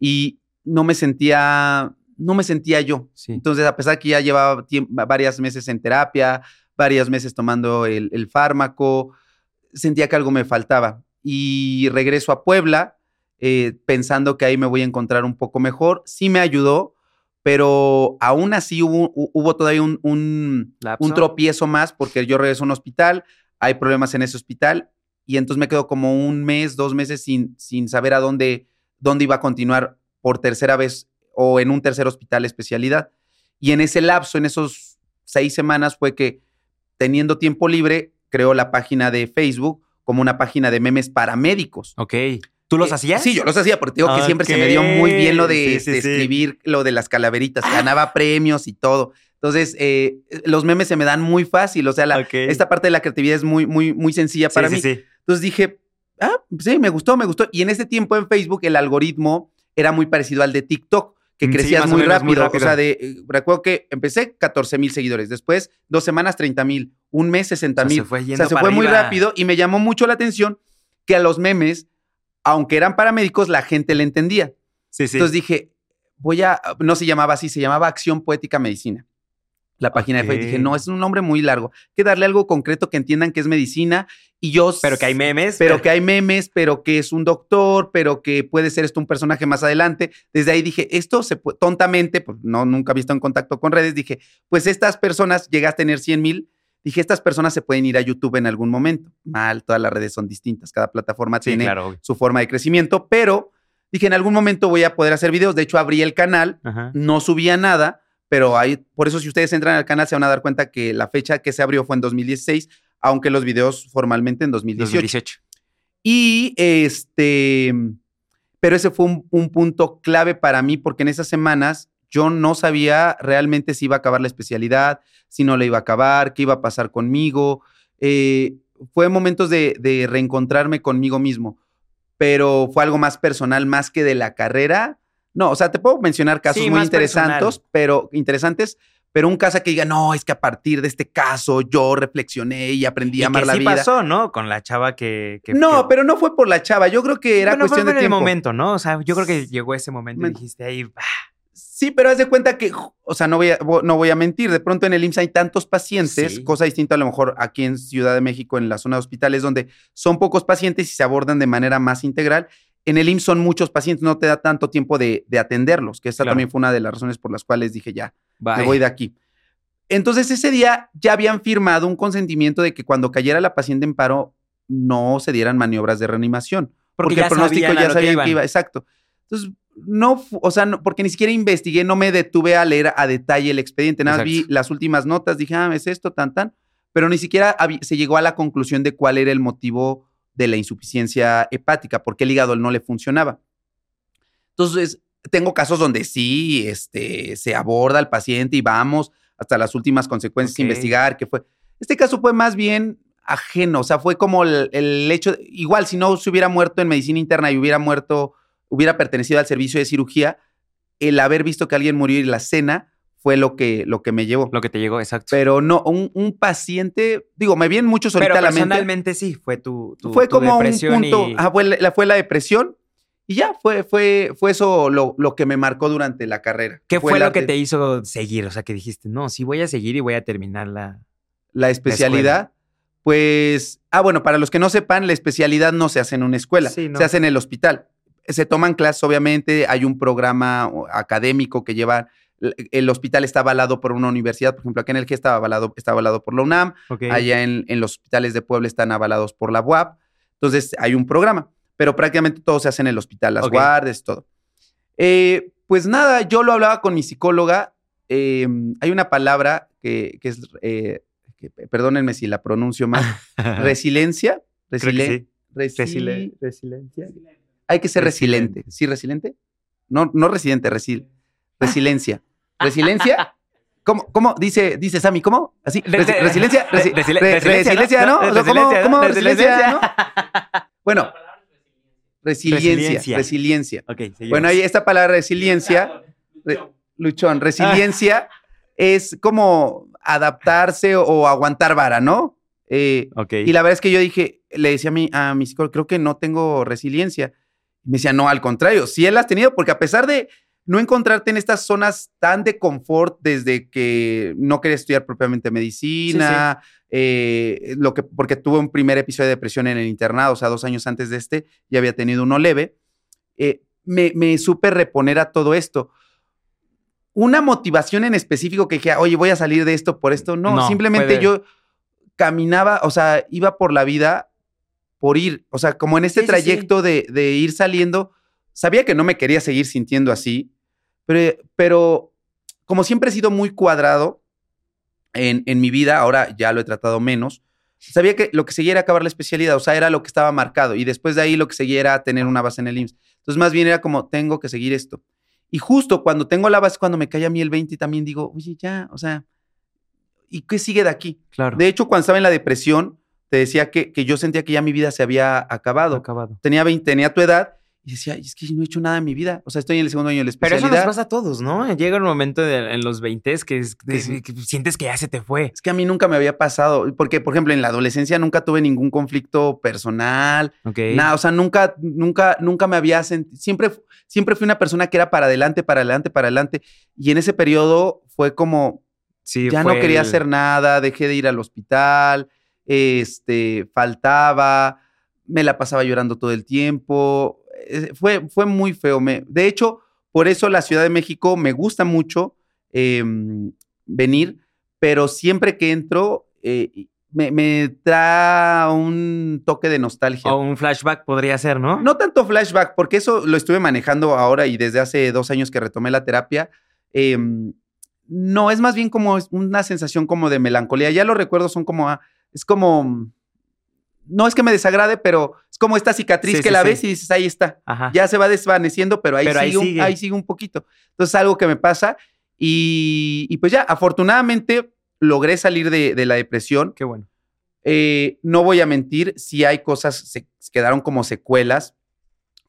y no me sentía, no me sentía yo. Sí. Entonces, a pesar que ya llevaba varias meses en terapia, varios meses tomando el, el fármaco, sentía que algo me faltaba. Y regreso a Puebla eh, pensando que ahí me voy a encontrar un poco mejor. Sí me ayudó, pero aún así hubo, hu- hubo todavía un, un, un tropiezo más porque yo regreso a un hospital, hay problemas en ese hospital y entonces me quedo como un mes, dos meses sin, sin saber a dónde, dónde iba a continuar por tercera vez o en un tercer hospital especialidad. Y en ese lapso, en esos seis semanas, fue que teniendo tiempo libre, creó la página de Facebook como una página de memes para médicos. Ok. ¿Tú los Eh, hacías? Sí, yo los hacía, porque digo que siempre se me dio muy bien lo de, Ok, sí, de sí, sí. escribir lo de las calaveritas. Ganaba premios y todo. Entonces, eh, los memes se me dan muy fácil. O sea, la- esta parte de la creatividad es muy, muy, muy sencilla para mí. Entonces dije, ah, sí, me gustó, me gustó. Y en ese tiempo en Facebook el algoritmo era muy parecido al de TikTok, que Mm, sí, crecías o muy, menos, muy rápido. O sea, de, eh, recuerdo que empecé 14 mil seguidores, después dos semanas 30 mil, un mes 60 O sea, mil. se fue O yendo sea, se para fue muy rápido y me llamó mucho la atención que a los memes, aunque eran paramédicos, la gente le entendía. Sí, sí. Entonces dije, voy a, no se llamaba así, se llamaba Acción Poética Medicina. La página de Facebook. Dije, no, es un nombre muy largo. Hay que darle algo concreto que entiendan que es medicina. Y yo. pero que hay memes. Pero que hay memes, pero que es un doctor, pero que puede ser esto un personaje más adelante. Desde ahí dije, esto se puede, tontamente, pues no, nunca he visto en contacto con redes, dije, pues estas personas, llegas a tener 100 mil, dije, estas personas se pueden ir a YouTube en algún momento. Mal, todas las redes son distintas, cada plataforma Sí, tiene claro. su forma de crecimiento, pero dije, en algún momento voy a poder hacer videos. De hecho, abrí el canal, Ajá. no subía nada, pero hay, por eso si ustedes entran al canal se van a dar cuenta que la fecha que se abrió fue en 2016, aunque los videos formalmente en 2018. 2018. Y este, pero ese fue un, un punto clave para mí porque en esas semanas yo no sabía realmente si iba a acabar la especialidad, si no la iba a acabar, qué iba a pasar conmigo. Eh, fue momentos de, de reencontrarme conmigo mismo, pero fue algo más personal, más que de la carrera. No, o sea, te puedo mencionar casos Sí, muy interesantes, personal. pero interesantes, pero un caso que diga, no, es que a partir de este caso yo reflexioné y aprendí Y a amar que la sí vida. pasó, ¿no? Con la chava que... que- no, que- pero no fue por la chava. Yo creo que era Bueno, fue cuestión de en el tiempo. momento, ¿no? O sea, yo creo que llegó ese momento y dijiste ahí, "Ah, Sí, pero haz de cuenta que, o sea, no voy a, no voy a mentir. De pronto en el IMSS hay tantos pacientes, Sí. cosa distinta a lo mejor aquí en Ciudad de México, en la zona de hospitales, donde son pocos pacientes y se abordan de manera más integral. En el IMSS son muchos pacientes, no te da tanto tiempo de, de atenderlos, que esa Claro. también fue una de las razones por las cuales dije ya, me bye". voy de aquí. Entonces ese día ya habían firmado un consentimiento de que cuando cayera la paciente en paro no se dieran maniobras de reanimación. Porque, el pronóstico sabían ya sabían iban. que iba, exacto. Entonces, no, o sea, no- porque ni siquiera investigué, no me detuve a leer a detalle el expediente, nada más vi las últimas notas, dije, ah, es esto, tan, tan, pero ni siquiera se llegó a la conclusión de cuál era el motivo de la insuficiencia hepática, porque el hígado no le funcionaba. Entonces, tengo casos donde sí, este, se aborda al paciente y vamos hasta las últimas consecuencias investigar qué fue. Este caso fue más bien ajeno, o sea, fue como el, el hecho, igual si no se hubiera muerto en medicina interna y hubiera muerto, hubiera pertenecido al servicio de cirugía, el haber visto que alguien murió y la cena fue lo que, lo que me llevó. Lo que te llegó, exacto. Pero no, un, un paciente, digo, me vienen muchos ahorita Pero a la mente. personalmente sí, fue tu, tu fue tu como un punto, y- ajá, fue, la, fue la depresión y ya, fue, fue, fue eso lo, lo que me marcó durante la carrera. ¿Qué fue, lo que te hizo seguir? O sea, que dijiste, no, sí voy a seguir y voy a terminar la... La especialidad, pues, ah, bueno, para los que no sepan, la especialidad no se hace en una escuela, Sí, no. se hace en el hospital. Se toman clases, obviamente, hay un programa académico que lleva, el hospital está avalado por una universidad, por ejemplo, aquí en el que estaba avalado, está avalado por la UNAM, allá en, en los hospitales de Puebla están avalados por la UAP, entonces hay un programa, pero prácticamente todo se hace en el hospital, las Ok. guardias, todo. Eh, pues nada, yo lo hablaba con mi psicóloga, eh, hay una palabra que, que es, eh, que- perdónenme si la pronuncio mal, [laughs] resiliencia. Resile- sí. resiliencia. Hay que ser Resiliente. resiliente. ¿Sí, resiliente? No, no residente, resil, resiliencia. ¿Resiliencia? ¿Cómo, cómo? Dice, dice Sammy, ¿cómo? Así, Re- resi- re- resiliencia, re- resi- resili- re- resiliencia, resiliencia, ¿no? ¿Cómo, Resiliencia, cómo ¿no? resiliencia, no? Bueno, resiliencia, Resiliencia. resiliencia. Ok, seguimos. Bueno, ahí esta palabra resiliencia, re- luchón, resiliencia es como adaptarse o aguantar vara, ¿no? Eh, Ok. y la verdad es que yo dije, le decía a mi, a mi psicólogo, creo que no tengo resiliencia. Me decía, no, al contrario, sí él has tenido, porque a pesar de no encontrarte en estas zonas tan de confort desde que no quería estudiar propiamente medicina, eh, lo que, porque tuve un primer episodio de depresión en el internado, o sea, dos años antes de este, ya había tenido uno leve, eh, me, me supe reponer a todo esto. Una motivación en específico que dije, oye, voy a salir de esto por esto, no, No, simplemente yo caminaba, o sea, iba por la vida por ir, o sea, como en este Sí, sí, sí. trayecto De, de ir saliendo, sabía que no me quería seguir sintiendo así, pero, pero como siempre he sido muy cuadrado en, en mi vida, ahora ya lo he tratado menos, sabía que lo que seguía era acabar la especialidad, o sea, era lo que estaba marcado, y después de ahí lo que seguía era tener una base en el IMSS. Entonces, más bien era como, tengo que seguir esto. Y justo cuando tengo la base, cuando me cae a mí el 20, también digo, oye, ya, o sea, ¿y qué sigue de aquí? Claro. De hecho, cuando estaba en la depresión, te decía que, que yo sentía que ya mi vida se había acabado. acabado. Tenía 20, tenía tu edad, y decía, "Ay, es que no he hecho nada en mi vida. O sea, estoy en el segundo año de la Pero especialidad. eso nos pasa a todos, ¿no? Llega un momento de- en los 20 que, es- que- Sí. que sientes que ya se te fue. Es que a mí nunca me había pasado, porque, por ejemplo, en la adolescencia nunca tuve ningún conflicto personal, nada, o sea, nunca, nunca, nunca me había sentido, siempre, siempre fui una persona que era para adelante, para adelante, para adelante, y en ese periodo fue como, Sí, ya no quería el- hacer nada, dejé de ir al hospital, este, faltaba, me la pasaba llorando todo el tiempo, eh, fue, fue muy feo, me, de hecho, por eso la Ciudad de México me gusta mucho em, venir, pero siempre que entro eh, me, me trae un toque de nostalgia. O un flashback podría ser, ¿no? No tanto flashback, porque eso lo estuve manejando ahora y desde hace dos años que retomé la terapia. em, no, es más bien como una sensación como de melancolía. Ya los recuerdos son como, ah, es como, no es que me desagrade, pero es como esta cicatriz Sí, que sí, la sí. ves y dices, ahí está. Ajá. Ya se va desvaneciendo, pero ahí, Pero sigue, ahí sigue un poquito. Entonces, algo que me pasa. Y, y pues ya, afortunadamente logré salir de, de la depresión. Qué bueno. Eh, no voy a mentir, si hay cosas, se quedaron como secuelas,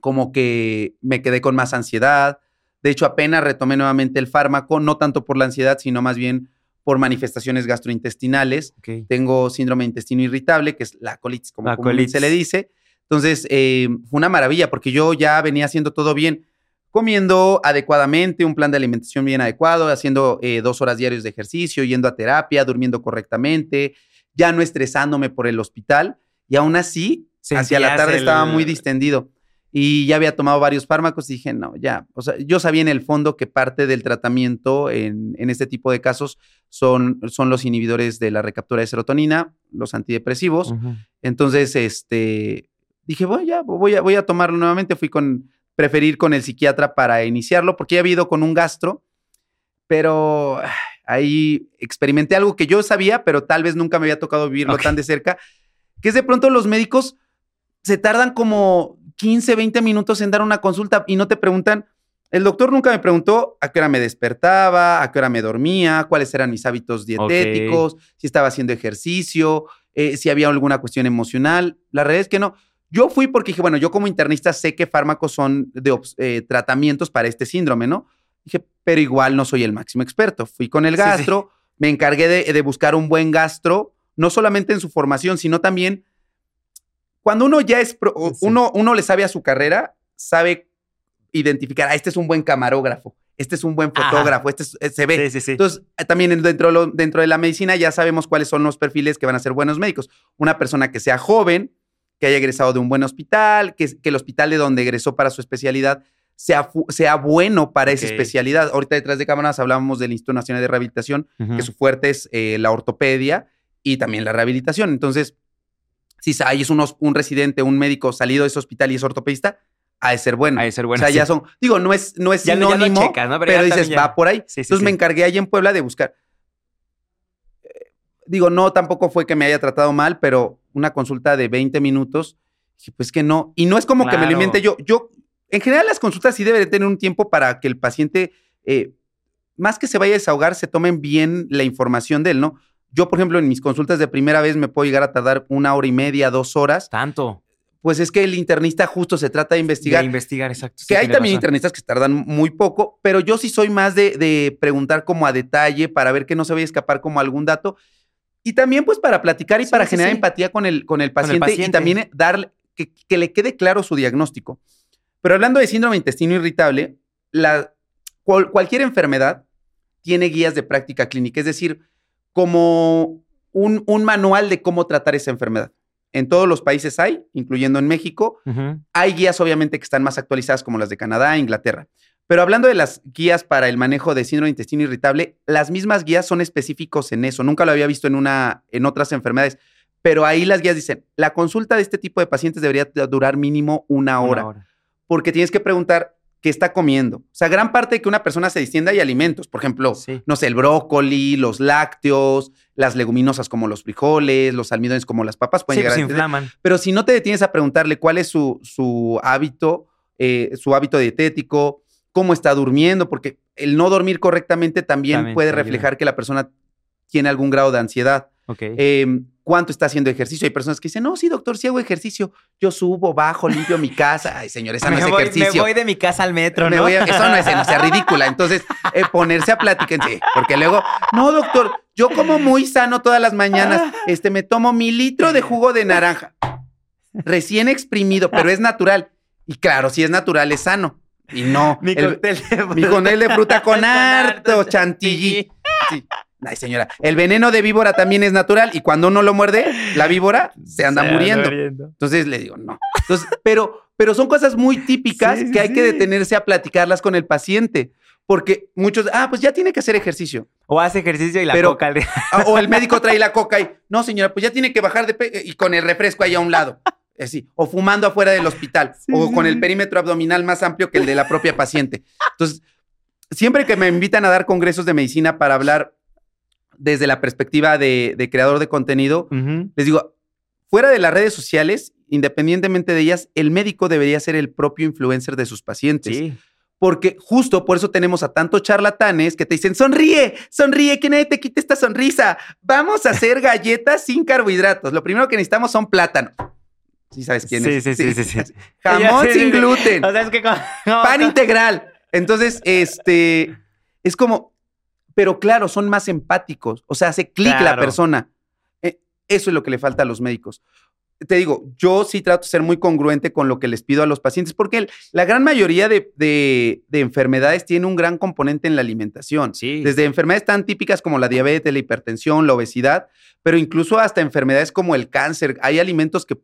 como que me quedé con más ansiedad. De hecho, apenas retomé nuevamente el fármaco, no tanto por la ansiedad, sino más bien por manifestaciones gastrointestinales. Ok. Tengo síndrome de intestino irritable, que es la colitis, como La se le dice. Entonces, eh, fue una maravilla porque yo ya venía haciendo todo bien, comiendo adecuadamente, un plan de alimentación bien adecuado, haciendo eh, dos horas diarios de ejercicio, yendo a terapia, durmiendo correctamente, ya no estresándome por el hospital. Y aún así, hacia la tarde el- estaba muy distendido. Y ya había tomado varios fármacos y dije, no, ya. O sea, yo sabía en el fondo que parte del tratamiento en, en este tipo de casos son, son los inhibidores de la recaptura de serotonina, los antidepresivos. Entonces, este, dije, voy, ya, voy a, voy a tomarlo nuevamente. Fui con, preferir con el psiquiatra para iniciarlo, porque ya había ido con un gastro, pero ah, ahí experimenté algo que yo sabía, pero tal vez nunca me había tocado vivirlo tan de cerca, que es de pronto los médicos se tardan como 15, 20 minutos en dar una consulta y no te preguntan. El doctor nunca me preguntó a qué hora me despertaba, a qué hora me dormía, cuáles eran mis hábitos dietéticos, si estaba haciendo ejercicio, eh, si había alguna cuestión emocional. La realidad es que no. Yo fui porque dije, bueno, yo como internista sé qué fármacos son de eh, tratamientos para este síndrome, ¿no? Dije, pero igual no soy el máximo experto. Fui con el Sí, sí. gastro, me encargué de, de buscar un buen gastro, no solamente en su formación, sino también cuando uno ya es, pro- o- Sí. uno, uno le sabe a su carrera, sabe identificar, ah, este es un buen camarógrafo, este es un buen Ajá. fotógrafo, este es- eh, se ve. Sí, sí, sí. Entonces, eh, también en- dentro de, lo- dentro de la medicina ya sabemos cuáles son los perfiles que van a ser buenos médicos. Una persona que sea joven, que haya egresado de un buen hospital, que, que el hospital de donde egresó para su especialidad sea, sea bueno para esa especialidad. Ahorita detrás de cámaras hablábamos del Instituto Nacional de Rehabilitación, que su fuerte es eh, la ortopedia y también la rehabilitación. Entonces, si ahí es unos- un residente, un médico salido de ese hospital y es ortopedista, ha de ser bueno. Ha de ser bueno, O sea, sí. ya son, digo, no es, no es Ya lo- ya lo sinónimo, checas, ¿no? Pero dices, ya- va por ahí. Sí, sí, Entonces me encargué allí en Puebla de buscar. Eh, Digo, no, tampoco fue que me haya tratado mal, pero una consulta de 20 minutos, dije, pues que no. Y no es como que me lo Claro. inventé yo. Yo, en general, las consultas sí deben de tener un tiempo para que el paciente, eh, más que se vaya a desahogar, se tomen bien la información de él, ¿no? Yo, por ejemplo, en mis consultas de primera vez me puedo llegar a tardar una hora y media, dos horas. Tanto. Pues es que el internista justo se trata de investigar. De investigar, exacto. sí, Que hay también razón. internistas que tardan muy poco, pero yo sí soy más de, de preguntar como a detalle para ver que no se vaya a escapar como algún dato. Y también pues para platicar y Sí, para sí, generar empatía con el, con el, Con el paciente, y también darle, que, que le quede claro su diagnóstico. Pero hablando de síndrome de intestino irritable, la, cual- cualquier enfermedad tiene guías de práctica clínica, es decir, como un, un manual de cómo tratar esa enfermedad. En todos los países hay, incluyendo en México, hay guías obviamente que están más actualizadas como las de Canadá e Inglaterra. Pero hablando de las guías para el manejo de síndrome de intestino irritable, las mismas guías son específicos en eso. Nunca lo había visto en, una, en otras enfermedades. Pero ahí las guías dicen, la consulta de este tipo de pacientes debería durar mínimo una hora, Una hora. porque tienes que preguntar qué está comiendo. O sea, gran parte de que una persona se distienda hay alimentos. Por ejemplo, Sí. no sé, el brócoli, los lácteos, las leguminosas como los frijoles, los almidones como las papas pueden Sí, llegar pues a se inflaman. pero si no te detienes a preguntarle cuál es su, su hábito, eh, su hábito dietético, cómo está durmiendo, porque el no dormir correctamente también, También puede reflejar que la persona tiene algún grado de ansiedad. Ok. Eh, ¿Cuánto está haciendo ejercicio? Hay personas que dicen, no, sí, doctor, sí hago ejercicio. Yo subo, bajo, limpio mi casa. Ay, señor, esa no me, es voy, ejercicio. me voy de mi casa al metro, Me ¿no? voy a- eso no es, no sea ridícula. Entonces, eh, ponerse a platicar, sí, porque luego, no, doctor, yo como muy sano todas las mañanas. Este, me tomo mi litro de jugo de naranja, recién exprimido, pero es natural. Y claro, si es natural, es sano. Y no, Mi el- cóctel de mi cóctel de fruta [laughs] con harto chantilly. chantilly. Sí. Ay, señora, el veneno de víbora también es natural y cuando uno lo muerde, la víbora se anda muriendo. Entonces le digo, no. Entonces, pero, pero son cosas muy típicas Sí, que hay que detenerse a platicarlas con el paciente. Porque muchos, ah, pues ya tiene que hacer ejercicio. O hace ejercicio y la Pero- coca. Ah, O el médico trae la coca y, no, señora, pues ya tiene que bajar de peso y con el refresco ahí a un lado. Así. O fumando afuera del hospital. Sí, o con el perímetro abdominal más amplio que el de la propia paciente. Entonces, siempre que me invitan a dar congresos de medicina para hablar desde la perspectiva de, de creador de contenido, les digo, fuera de las redes sociales, independientemente de ellas, el médico debería ser el propio influencer de sus pacientes. Sí. Porque justo por eso tenemos a tantos charlatanes que te dicen, sonríe, sonríe, que nadie te quite esta sonrisa. Vamos a hacer galletas sin carbohidratos. Lo primero que necesitamos son plátanos. ¿Sí sabes quién Sí, es? sí, sí, sí, sí. Jamón Sí, sí, sin gluten. O sea, es que Pan integral. Entonces, este, es como, pero claro, son más empáticos. O sea, hace clic la persona. Eh, Eso es lo que le falta a los médicos. Te digo, yo sí trato de ser muy congruente con lo que les pido a los pacientes, porque el- la gran mayoría de, de- de enfermedades tiene un gran componente en la alimentación. Sí. Desde enfermedades tan típicas como la diabetes, la hipertensión, la obesidad, pero incluso hasta enfermedades como el cáncer. Hay alimentos que,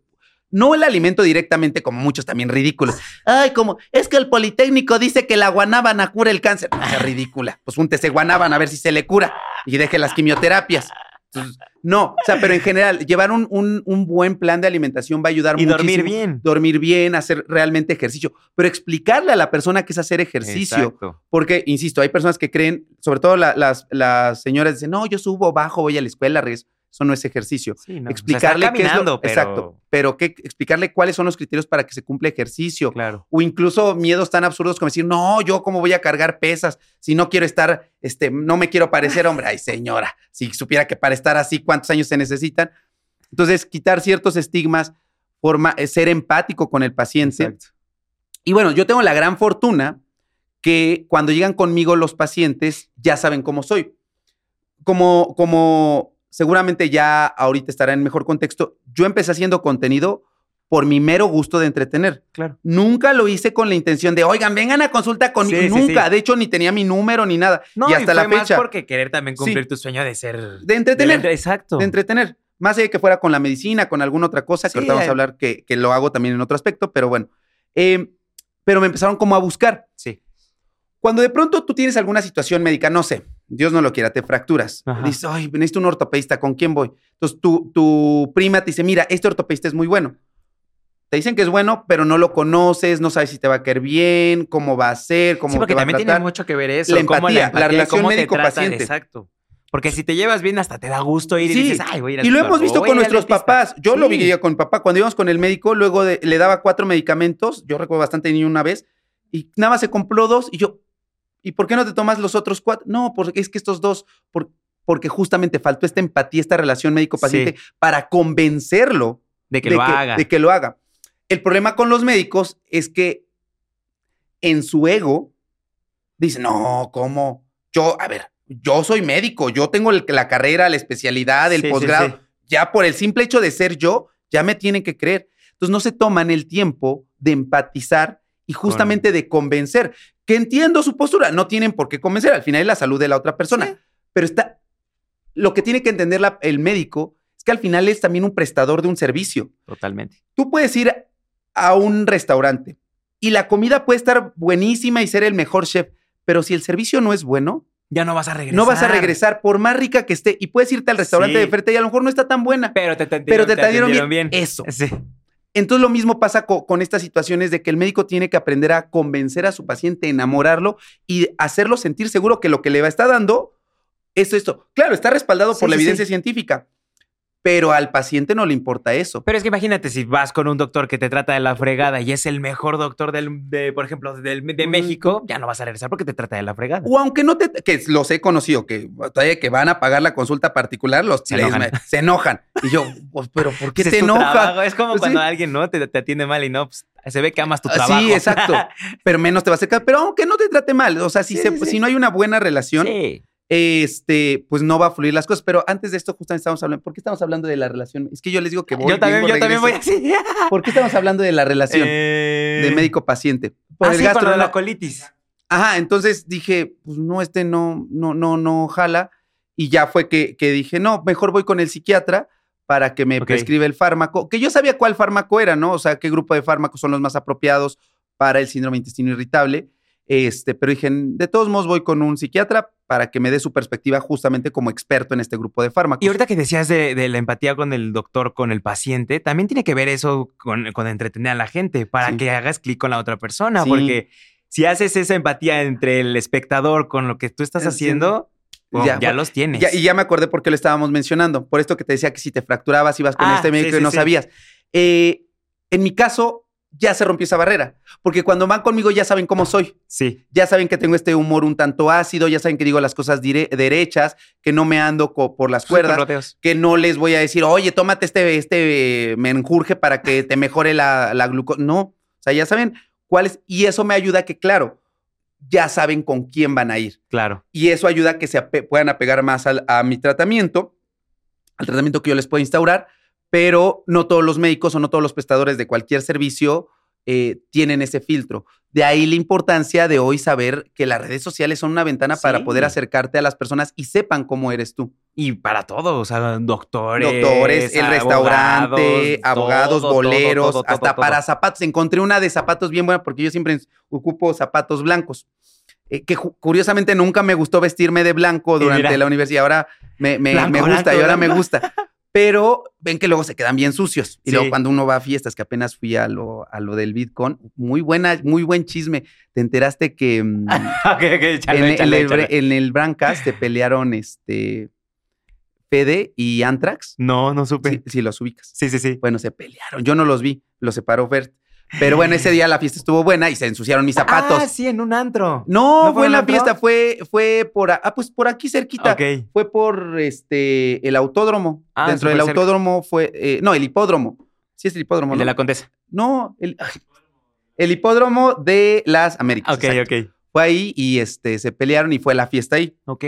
no el alimento directamente, como muchos también ridículos. Ay, como, es que el Politécnico dice que la guanábana cura el cáncer. No sea ridícula. Pues úntese guanábana a ver si se le cura y deje las quimioterapias. Entonces, no, o sea, pero en general, llevar un, un- un buen plan de alimentación va a ayudar Y muchísimo. dormir bien. Dormir bien, hacer realmente ejercicio, pero explicarle a la persona que es hacer ejercicio. Exacto. Porque, insisto, hay personas que creen, sobre todo la- las, las señoras dicen, no, yo subo, bajo, voy a la escuela, regreso. Eso no es ejercicio. Sí, no. explicarle o sea, está qué es lo- pero- Exacto. Pero que, explicarle cuáles son los criterios para que se cumpla ejercicio. Claro. O incluso miedos tan absurdos como decir, no, yo cómo voy a cargar pesas si no quiero estar, este, no me quiero parecer hombre. Ay, señora, si supiera que para estar así, ¿cuántos años se necesitan? Entonces, quitar ciertos estigmas, forma, eh, ser empático con el paciente. Exacto. Y bueno, yo tengo la gran fortuna que cuando llegan conmigo los pacientes ya saben cómo soy. Como, como seguramente ya ahorita estará en mejor contexto, yo empecé haciendo contenido por mi mero gusto de entretener. Claro. Nunca lo hice con la intención de, oigan, vengan a consulta conmigo. Sí, Nunca. sí. De hecho, ni tenía mi número ni nada. No, y hasta la fue fecha. más porque querer también cumplir tu sueño de ser... De entretener. Exacto. De entretener. Más allá de que fuera con la medicina, con alguna otra cosa, que ahorita vamos eh. a hablar que, que lo hago también en otro aspecto, pero bueno. Eh, pero me empezaron como a buscar. Sí. Cuando de pronto tú tienes alguna situación médica, no sé, Dios no lo quiera, te fracturas. Ajá. Dices, ay, necesito un ortopedista, ¿con quién voy? Entonces tu, tu prima te dice, mira, este ortopedista es muy bueno. Te dicen que es bueno, pero no lo conoces, no sabes si te va a caer bien, cómo va a ser, cómo Sí, porque te va a también tiene tratar. mucho que ver eso. La cómo empatía, la relación médico-paciente. Exacto. Porque si te llevas bien, hasta te da gusto ir y dices, ay, voy a ir al Y lo hemos visto con a nuestros dentista". papás. Yo lo Sí. vi con mi papá. Cuando íbamos con el médico, luego de- le daba cuatro medicamentos. Yo recuerdo bastante niño una vez. Y nada más se compró dos. Y yo, ¿y por qué no te tomas los otros cuatro? No, porque es que estos dos, por- porque justamente faltó esta empatía, esta relación médico-paciente para convencerlo De que lo haga. de que lo haga. El problema con los médicos es que en su ego dicen, no, ¿cómo? Yo, a ver, yo soy médico, yo tengo el- la carrera, la especialidad, el sí, posgrado. sí. Ya por el simple hecho de ser yo, ya me tienen que creer. Entonces no se toman el tiempo de empatizar y justamente de convencer. Que entiendo su postura, no tienen por qué convencer, al final es la salud de la otra persona. Sí. Pero está, lo que tiene que entender la- el médico es que al final es también un prestador de un servicio. Totalmente. Tú puedes ir a un restaurante y la comida puede estar buenísima y ser el mejor chef, pero si el servicio no es bueno, Ya no vas a regresar. no vas a regresar por más rica que esté y puedes irte al restaurante Sí. de frente y a lo mejor no está tan buena. Pero te, te, Pero te atendieron atendieron bien. Eso. Sí. Entonces lo mismo pasa co- con estas situaciones de que el médico tiene que aprender a convencer a su paciente, enamorarlo y hacerlo sentir seguro que lo que le va a estar dando es esto. Claro, está respaldado Sí, por la evidencia sí. científica, pero al paciente no le importa eso. Pero es que imagínate si vas con un doctor que te trata de la fregada y es el mejor doctor del, de, por ejemplo, del, de. México, ya no vas a regresar porque te trata de la fregada. O aunque no te, que los he conocido, que todavía que van a pagar la consulta particular, los Se enojan. se enojan. Y yo, pues, pero ¿por qué Ese te es tu enoja? trabajo. Es como Pues cuando sí. alguien no te, te atiende mal y no, pues, se ve que amas tu Ah, trabajo. Sí, [laughs] exacto. Pero menos te va a acercar. Pero aunque no te trate mal, o sea, si, Sí, se- sí. si no hay una buena relación, Sí. Este, pues no va a fluir las cosas. Pero antes de esto, justamente estamos hablando, ¿por qué estamos hablando de la relación? Es que yo les digo que voy. yo también, vengo, yo también voy así. [laughs] ¿Por qué estamos hablando de la relación Eh, de médico-paciente? Por Ah, el sí, por gastro, la colitis. Ajá, entonces dije, pues no, este no, no, no, no jala. Y ya fue que, que dije, no, mejor voy con el psiquiatra para que me Ok. prescriba el fármaco, que yo sabía cuál fármaco era, ¿no? O sea, qué grupo de fármacos son los más apropiados para el síndrome de intestino irritable. Este, pero dije, de todos modos voy con un psiquiatra para que me dé su perspectiva justamente como experto en este grupo de fármacos. Y ahorita que decías de, de la empatía con el doctor, con el paciente, también tiene que ver eso con, con entretener a la gente para Sí. que hagas clic con la otra persona. Sí. Porque si haces esa empatía entre el espectador con lo que tú estás haciendo, pues, Ya, ya, bueno, los tienes. Ya- y ya me acordé por qué lo estábamos mencionando. Por esto que te decía que si te fracturabas, ibas con Ah, este médico sí, y no sabías. Eh, en mi caso, ya se rompió esa barrera. Porque cuando van conmigo ya saben cómo soy. Sí. Ya saben que tengo este humor un tanto ácido, ya saben que digo las cosas dire- derechas, que no me ando por las cuerdas, que no les voy a decir, oye, tómate este, este menjurje para que te mejore la, la glucosa. No, o sea, ya saben cuál es. Y eso me ayuda a que, claro, ya saben con quién van a ir. Claro. Y eso ayuda a que se ape- puedan apegar más al- a mi tratamiento, al tratamiento que yo les puedo instaurar, pero no todos los médicos o no todos los prestadores de cualquier servicio eh, tienen ese filtro. De ahí la importancia de hoy saber que las redes sociales son una ventana para poder acercarte a las personas y sepan cómo eres tú. Y para todo, o sea, doctores. Doctores, el restaurante, abogados, todo, boleros, todo, todo, hasta para zapatos. Encontré una de zapatos bien buena porque yo siempre ocupo zapatos blancos. eh, que curiosamente nunca me gustó vestirme de blanco durante mira. la universidad. Ahora me, me- Blanco, me gusta blanco, y ahora me gusta. [laughs] Pero ven que luego se quedan bien sucios. Y Sí. luego cuando uno va a fiestas, que apenas fui a lo, a lo del Bitcoin, muy buena, muy buen chisme. Te enteraste que mm, [laughs] échale, en, el- en el, échale. en el Brancast te pelearon este Fede y Antrax. No, no supe. Si, si los ubicas. Sí, sí, sí. Bueno, se pelearon. Yo no los vi, los separó Bert. Pero bueno, ese día la fiesta estuvo buena y se ensuciaron mis zapatos. Ah, sí, en un antro. no, ¿no fue en la antro? fiesta, fue, fue por, ah, pues por aquí cerquita. Ok. Fue por este el autódromo. Ah, Dentro del cerca. autódromo fue, eh, no, el hipódromo. Sí es el hipódromo, El ¿no? de la Condesa. No, el, el hipódromo de las Américas. Ok, exacto. ok. Fue ahí y este se pelearon y fue la fiesta ahí. Ok.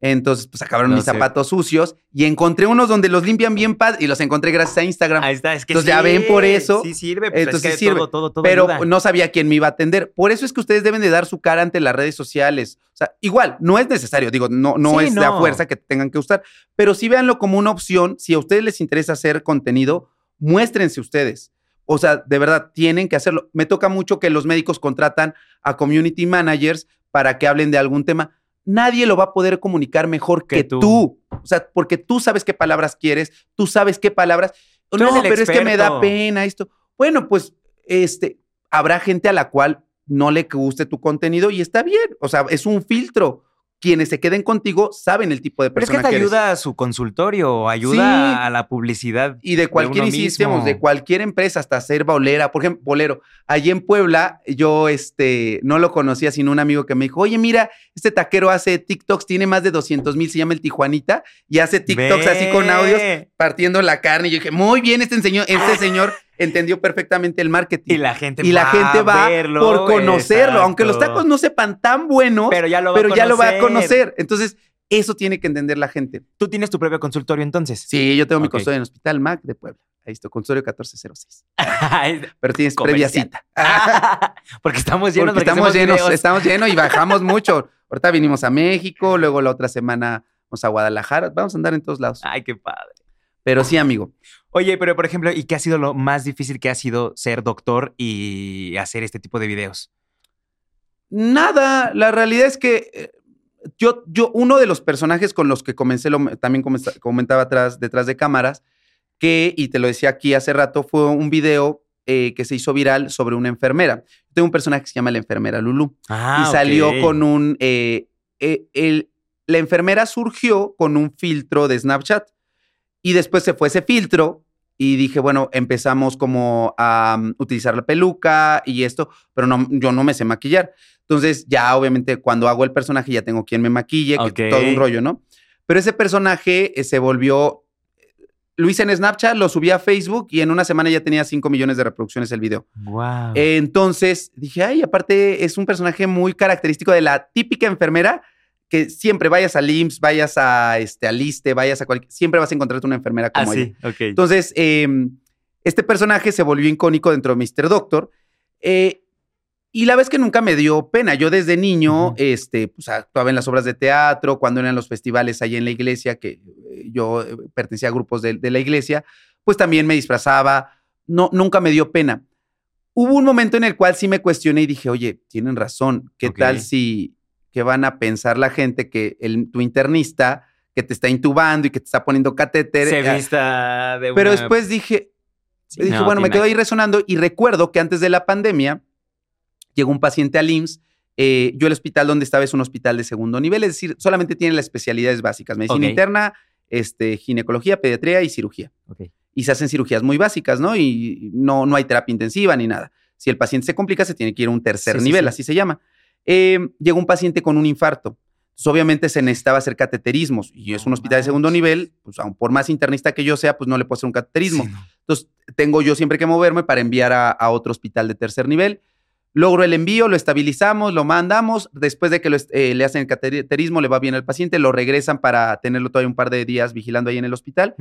Entonces, pues acabaron No mis sé. zapatos sucios y encontré unos donde los limpian bien pad y los encontré gracias a Instagram. Ahí está, es que Entonces, ya ven por eso. Sí sirve, pues Entonces, es que sirve. todo, todo, todo pero ayuda. no sabía quién me iba a atender. Por eso es que ustedes deben de dar su cara ante las redes sociales. O sea, igual, no es necesario, digo, no, no Sí, es la no. fuerza que tengan que usar, pero sí véanlo como una opción. Si a ustedes les interesa hacer contenido, muéstrense ustedes. O sea, de verdad, tienen que hacerlo. Me toca mucho que los médicos contratan a community managers para que hablen de algún tema. Nadie lo va a poder comunicar mejor que, Que tú. tú. O sea, porque tú sabes qué palabras quieres, tú sabes qué palabras. Tú no, pero es que me da pena esto. Bueno, pues este, habrá gente a la cual no le guste tu contenido y está bien. O sea, es un filtro. Quienes se queden contigo saben el tipo de Pero es que persona te que, eres. ayuda a su consultorio, ayuda Sí. a la publicidad. Y de cualquier, mismo. de cualquier empresa, hasta ser bolera. Por ejemplo, bolero. Allí en Puebla, yo este, no lo conocía, sino un amigo que me dijo, oye, mira, este taquero hace TikToks, tiene más de 200 mil, se llama el Tijuanita, y hace TikToks así con audios partiendo la carne. Y yo dije, muy bien, este, enseñó, este señor entendió perfectamente el marketing. Y la gente Y la va gente va verlo, por conocerlo, aunque los tacos no sepan tan buenos, pero, Pero ya lo va, a ya lo va a conocer. conocer. Entonces, eso tiene que entender la gente. Tú tienes tu propio consultorio entonces. Sí, yo tengo mi consultorio en el Hospital MAC de Puebla. Ahí está, consultorio 1406. Ay, Pero tienes previa cita. [laughs] porque estamos llenos, Porque porque estamos llenos, videos. estamos llenos y bajamos [laughs] mucho. Ahorita vinimos a México, luego la otra semana vamos a Guadalajara. Vamos a andar en todos lados. Ay, qué padre. Pero sí, amigo. Oye, pero por ejemplo, ¿y qué ha sido lo más difícil que ha sido ser doctor y hacer este tipo de videos? Nada, la realidad es que eh, yo, yo, uno de los personajes con los que comencé, lo, también comentaba atrás, detrás de cámaras, que, y te lo decía aquí hace rato, fue un video eh, que se hizo viral sobre una enfermera. Tengo un personaje que se llama la enfermera Lulu Ah, y salió con un... eh, eh, el- la enfermera surgió con un filtro de Snapchat y después se fue ese filtro y dije, bueno, empezamos como a um, utilizar la peluca y esto, pero no, yo no me sé maquillar. Entonces ya obviamente cuando hago el personaje ya tengo quien me maquille, que todo un rollo, ¿no? Pero ese personaje eh, se volvió... Lo hice en Snapchat, lo subí a Facebook y en una semana ya tenía 5 millones de reproducciones el video. Wow. Eh, Entonces dije, ay, aparte es un personaje muy característico de la típica enfermera que siempre vayas al IMSS, vayas a este, al ISTE, vayas a cualquier, siempre vas a encontrarte una enfermera ah, como ella. sí, ok. Entonces, eh, este personaje se volvió icónico dentro de Mr. Doctor. eh, y la vez que nunca me dio pena, yo desde niño este, pues, actuaba en las obras de teatro, cuando eran los festivales ahí en la iglesia, que eh, yo eh, pertenecía a grupos de, de la iglesia, pues también me disfrazaba, no, nunca me dio pena. Hubo un momento en el cual sí me cuestioné y dije, oye, tienen razón, ¿qué tal si, qué van a pensar la gente que el, tu internista que te está intubando y que te está poniendo catéter? Se eh, vista de pero después dije, Sí, dije, no, bueno, me quedo ahí resonando y recuerdo que antes de la pandemia llegó un paciente al IMSS. eh, yo el hospital donde estaba es un hospital de segundo nivel, es decir, solamente tiene las especialidades básicas, medicina interna, este, ginecología, pediatría y cirugía. Y se hacen cirugías muy básicas, ¿no? Y no, no hay terapia intensiva ni nada. Si el paciente se complica, se tiene que ir a un tercer sí, nivel, sí. así se llama. Eh, llegó un paciente con un infarto. Entonces, obviamente se necesitaba hacer cateterismos y es un hospital de segundo nivel, pues aun por más internista que yo sea, pues no le puedo hacer un cateterismo. Sí, no. Entonces, tengo yo siempre que moverme para enviar a, a otro hospital de tercer nivel. Logro el envío, lo estabilizamos, lo mandamos. Después de que lo eh, le hacen el cateterismo, le va bien al paciente, lo regresan para tenerlo todavía un par de días vigilando ahí en el hospital.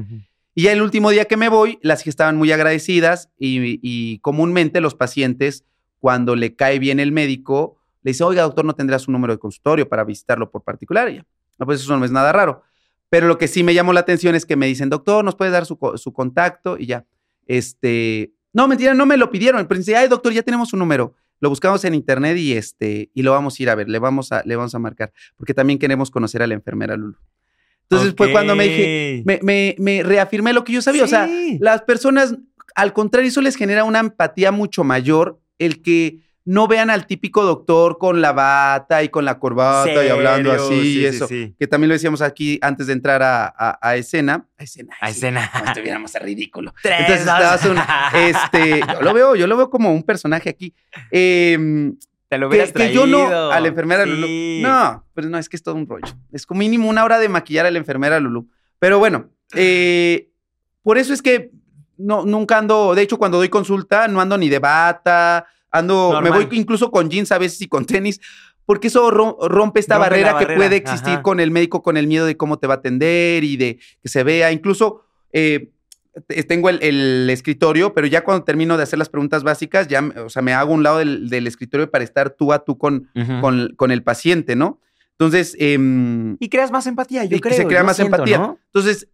Y ya el último día que me voy, las hijas estaban muy agradecidas y, y comúnmente los pacientes, cuando le cae bien el médico, le dice, oiga, doctor, ¿no tendrá su número de consultorio para visitarlo por particular? Y ya, "Ah, pues eso no es nada raro. Pero lo que sí me llamó la atención es que me dicen, doctor, ¿nos puede dar su, su contacto? Y ya, este, no, mentira, no me lo pidieron. Pero dice, ay, doctor, ya tenemos su número. Lo buscamos en internet y este, y lo vamos a ir a ver, le vamos a, le vamos a marcar, porque también queremos conocer a la enfermera Lulu. Entonces fue cuando me dije, me, me- me reafirmé lo que yo sabía. O sea, las personas, al contrario, eso les genera una empatía mucho mayor el que no vean al típico doctor con la bata y con la corbata y hablando así y sí, eso. sí. Que también lo decíamos aquí antes de entrar a, a- a escena. A escena. A escena. Como estuviéramos a ridículo. Tres, Entonces estabas un- este, yo lo veo, yo lo veo como un personaje aquí. Em, Te lo que, hubieras que yo no, traído. a la enfermera Sí. Lulú. No, pero no, es que es todo un rollo. Es como mínimo una hora de maquillar a la enfermera Lulú. Pero bueno, eh, por eso es que no, nunca ando, de hecho, cuando doy consulta, no ando ni de bata, ando, Normal. me voy incluso con jeans a veces y con tenis, porque eso ro- rompe esta Rompe barrera, que puede existir ajá. con el médico, con el miedo de cómo te va a atender y de que se vea. Incluso eh, te- tengo el, el escritorio, pero ya cuando termino de hacer las preguntas básicas, ya, o sea, me hago un lado del, del escritorio para estar tú a tú con, con, con el paciente, ¿no? Entonces, em, Y creas más empatía, yo y que creo. se crea más siento, empatía. ¿no? Entonces,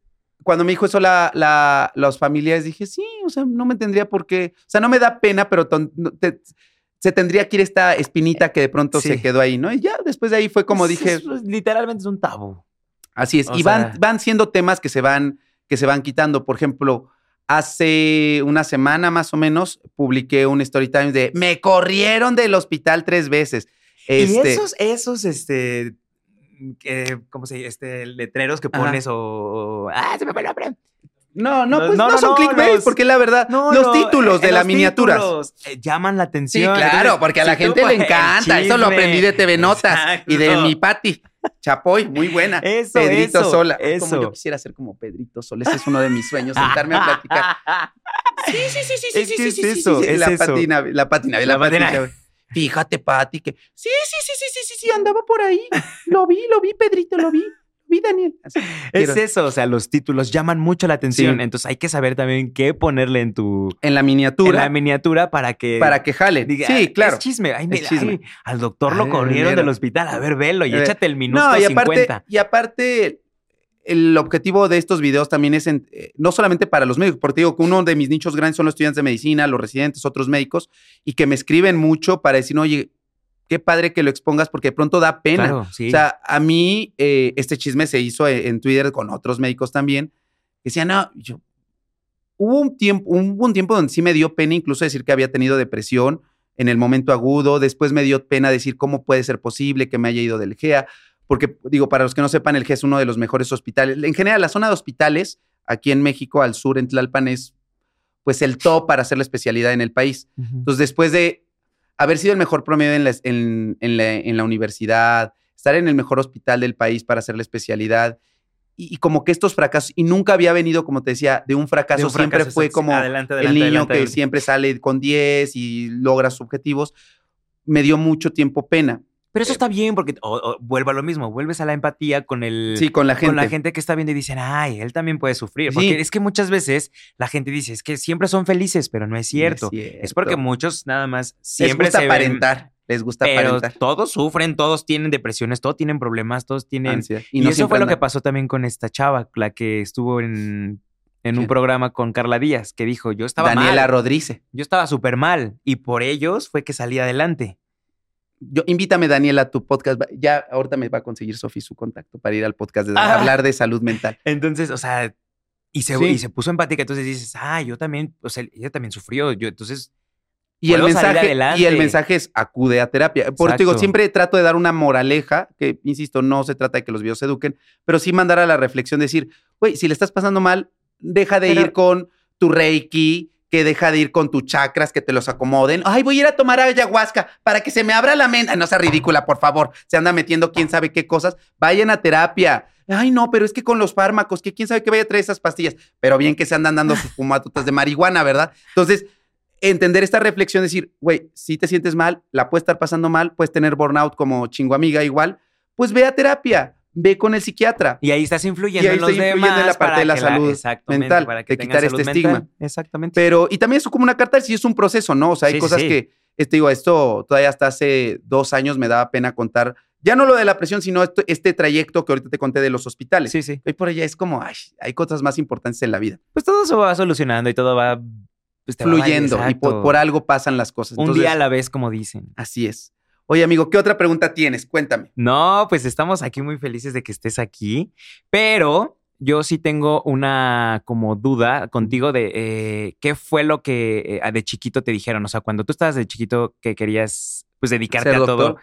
cuando me dijo eso la, la, los familiares, dije, sí, o sea, no me tendría por qué, o sea, no me da pena, pero ton- no te- se tendría que ir esta espinita que de pronto Sí. se quedó ahí, ¿no? Y ya después de ahí fue como Es- dije, es- es- literalmente es un tabú. así es. o Y van, sea- van siendo temas que se van, que se van quitando. Por ejemplo, hace una semana más o menos publiqué un story time de me corrieron del hospital tres veces. Y Este, esos, esos, este, eh, ¿cómo se dice? Este, letreros que Ajá. pones o... Ah, se me fue el nombre. No, no, pues no, no, no, son no, clickbait, los- porque la verdad, los títulos eh, de las los miniaturas. eh, llaman la Sí, atención. claro, Entonces, porque a la si gente le [laughs] encanta. Eso lo aprendí de TV Notas y de mi Pati. Chapoy, muy buena. Eso, Pedrito eso, Sola. eso. Como yo quisiera ser como Pedrito Sola. Ese es uno de mis sueños, [laughs] sentarme a platicar. [laughs] Sí, sí, sí, sí, Es que es eso, es la eso. patina, la patina, la, La patina. patina. Fíjate, Pati, que sí, sí, sí, sí, sí, sí, sí, andaba por ahí. Lo vi, lo vi, Pedrito, lo vi. Vi, Daniel. Así, Es eso, o sea, los títulos llaman mucho la atención. Sí. Entonces hay que saber también qué ponerle en tu En la en miniatura, la miniatura para que para que jale. diga, sí, "Ah, claro. Es chisme. Ay, mira, chisme. ay, al doctor lo Ay, corrieron del hospital. A ver, velo y Eh, échate el minuto No, y aparte, 50. y aparte, el objetivo de estos videos también es en- eh, no solamente para los médicos, porque digo que uno de mis nichos grandes son los estudiantes de medicina, los residentes, otros médicos, y que me escriben mucho para decir, oye, qué padre que lo expongas porque de pronto da pena. Claro, sí. O sea, a mí eh, este chisme se hizo en, en Twitter con otros médicos también, que decían, no, yo, hubo un tiempo, hubo un tiempo donde sí me dio pena incluso decir que había tenido depresión en el momento agudo, después me dio pena decir cómo puede ser posible que me haya ido del GEA, porque digo, para los que no sepan, el GEA es uno de los mejores hospitales. En general, la zona de hospitales aquí en México, al sur, en Tlalpan, es pues el top para hacer la especialidad en el país. Entonces, después de haber sido el mejor promedio en la, en, en la, en la universidad, estar en el mejor hospital del país para hacer la especialidad, y, y como que estos fracasos, y nunca había venido, como te decía, de un fracaso, De un siempre fue como adelante, el niño adelante, que siempre sale con 10 y logra sus objetivos, me dio mucho tiempo pena. Pero eso está bien porque o- o vuelve a lo mismo, vuelves a la empatía con el Sí, con la gente. con la gente que está viendo y dicen, ay, él también puede sufrir. Sí. Porque es que muchas veces la gente dice, es que siempre son felices, pero no es cierto. No Es porque muchos nada más les siempre gusta se ven- aparentar, les gusta pero aparentar. todos sufren, todos tienen depresiones, todos tienen problemas, todos tienen... Y, no eso fue lo que pasó también con esta chava, la que estuvo en, en un programa con Carla Díaz, que dijo, yo estaba Daniela mal, Rodríguez. yo estaba súper mal, y por ellos fue que salí adelante. Yo, invítame, Daniela, a tu podcast. Ya ahorita me va a conseguir Sofi su contacto para ir al podcast de Ah. hablar de salud mental. Entonces, o sea, y se, Sí. y se puso empática, entonces dices, ah, yo también, o sea, ella también sufrió, yo entonces... Y el, mensaje, y el mensaje es acude a terapia. Por eso digo, siempre trato de dar una moraleja, que insisto, no se trata de que los videos se eduquen, pero sí mandar a la reflexión, decir, güey, si le estás pasando mal, deja de Pero- ir con tu reiki, que deja de ir con tus chakras, que te los acomoden. Ay, voy a ir a tomar ayahuasca para que se me abra la mente. No sea ridícula, por favor. Se anda metiendo quién sabe qué cosas. Vayan a terapia. Ay, no, pero es que con los fármacos, que quién sabe qué vaya a traer esas pastillas. Pero bien que se andan dando sus fumatotas de marihuana, ¿verdad? Entonces, entender esta reflexión, decir, güey, si te sientes mal, la puedes estar pasando mal, puedes tener burnout como chingo amiga igual, pues ve a terapia, ve con el psiquiatra. Y ahí estás influyendo Y ahí en los está influyendo demás en la parte de la salud exactamente, mental, para que de quitar este mental. estigma. Exactamente. Pero, y también es como una carta, sí es un proceso, ¿no? O sea, hay Sí, cosas sí. que, este, digo, esto todavía hasta hace dos años me daba pena contar, ya no lo de la presión, sino esto- este trayecto que ahorita te conté de los hospitales. sí, sí. Hoy por allá es como, ay, hay cosas más importantes en la vida. Pues todo se va solucionando y todo va pues, va fluyendo y por, algo pasan las cosas. un Entonces, día a la vez, como dicen. Así es. Oye, amigo, ¿qué otra pregunta tienes? Cuéntame. No, pues estamos aquí muy felices de que estés aquí, pero yo sí tengo una como duda contigo de eh, qué fue lo que eh, de chiquito te dijeron, o sea, cuando tú estabas de chiquito que querías pues dedicarte ¿Ser a todo.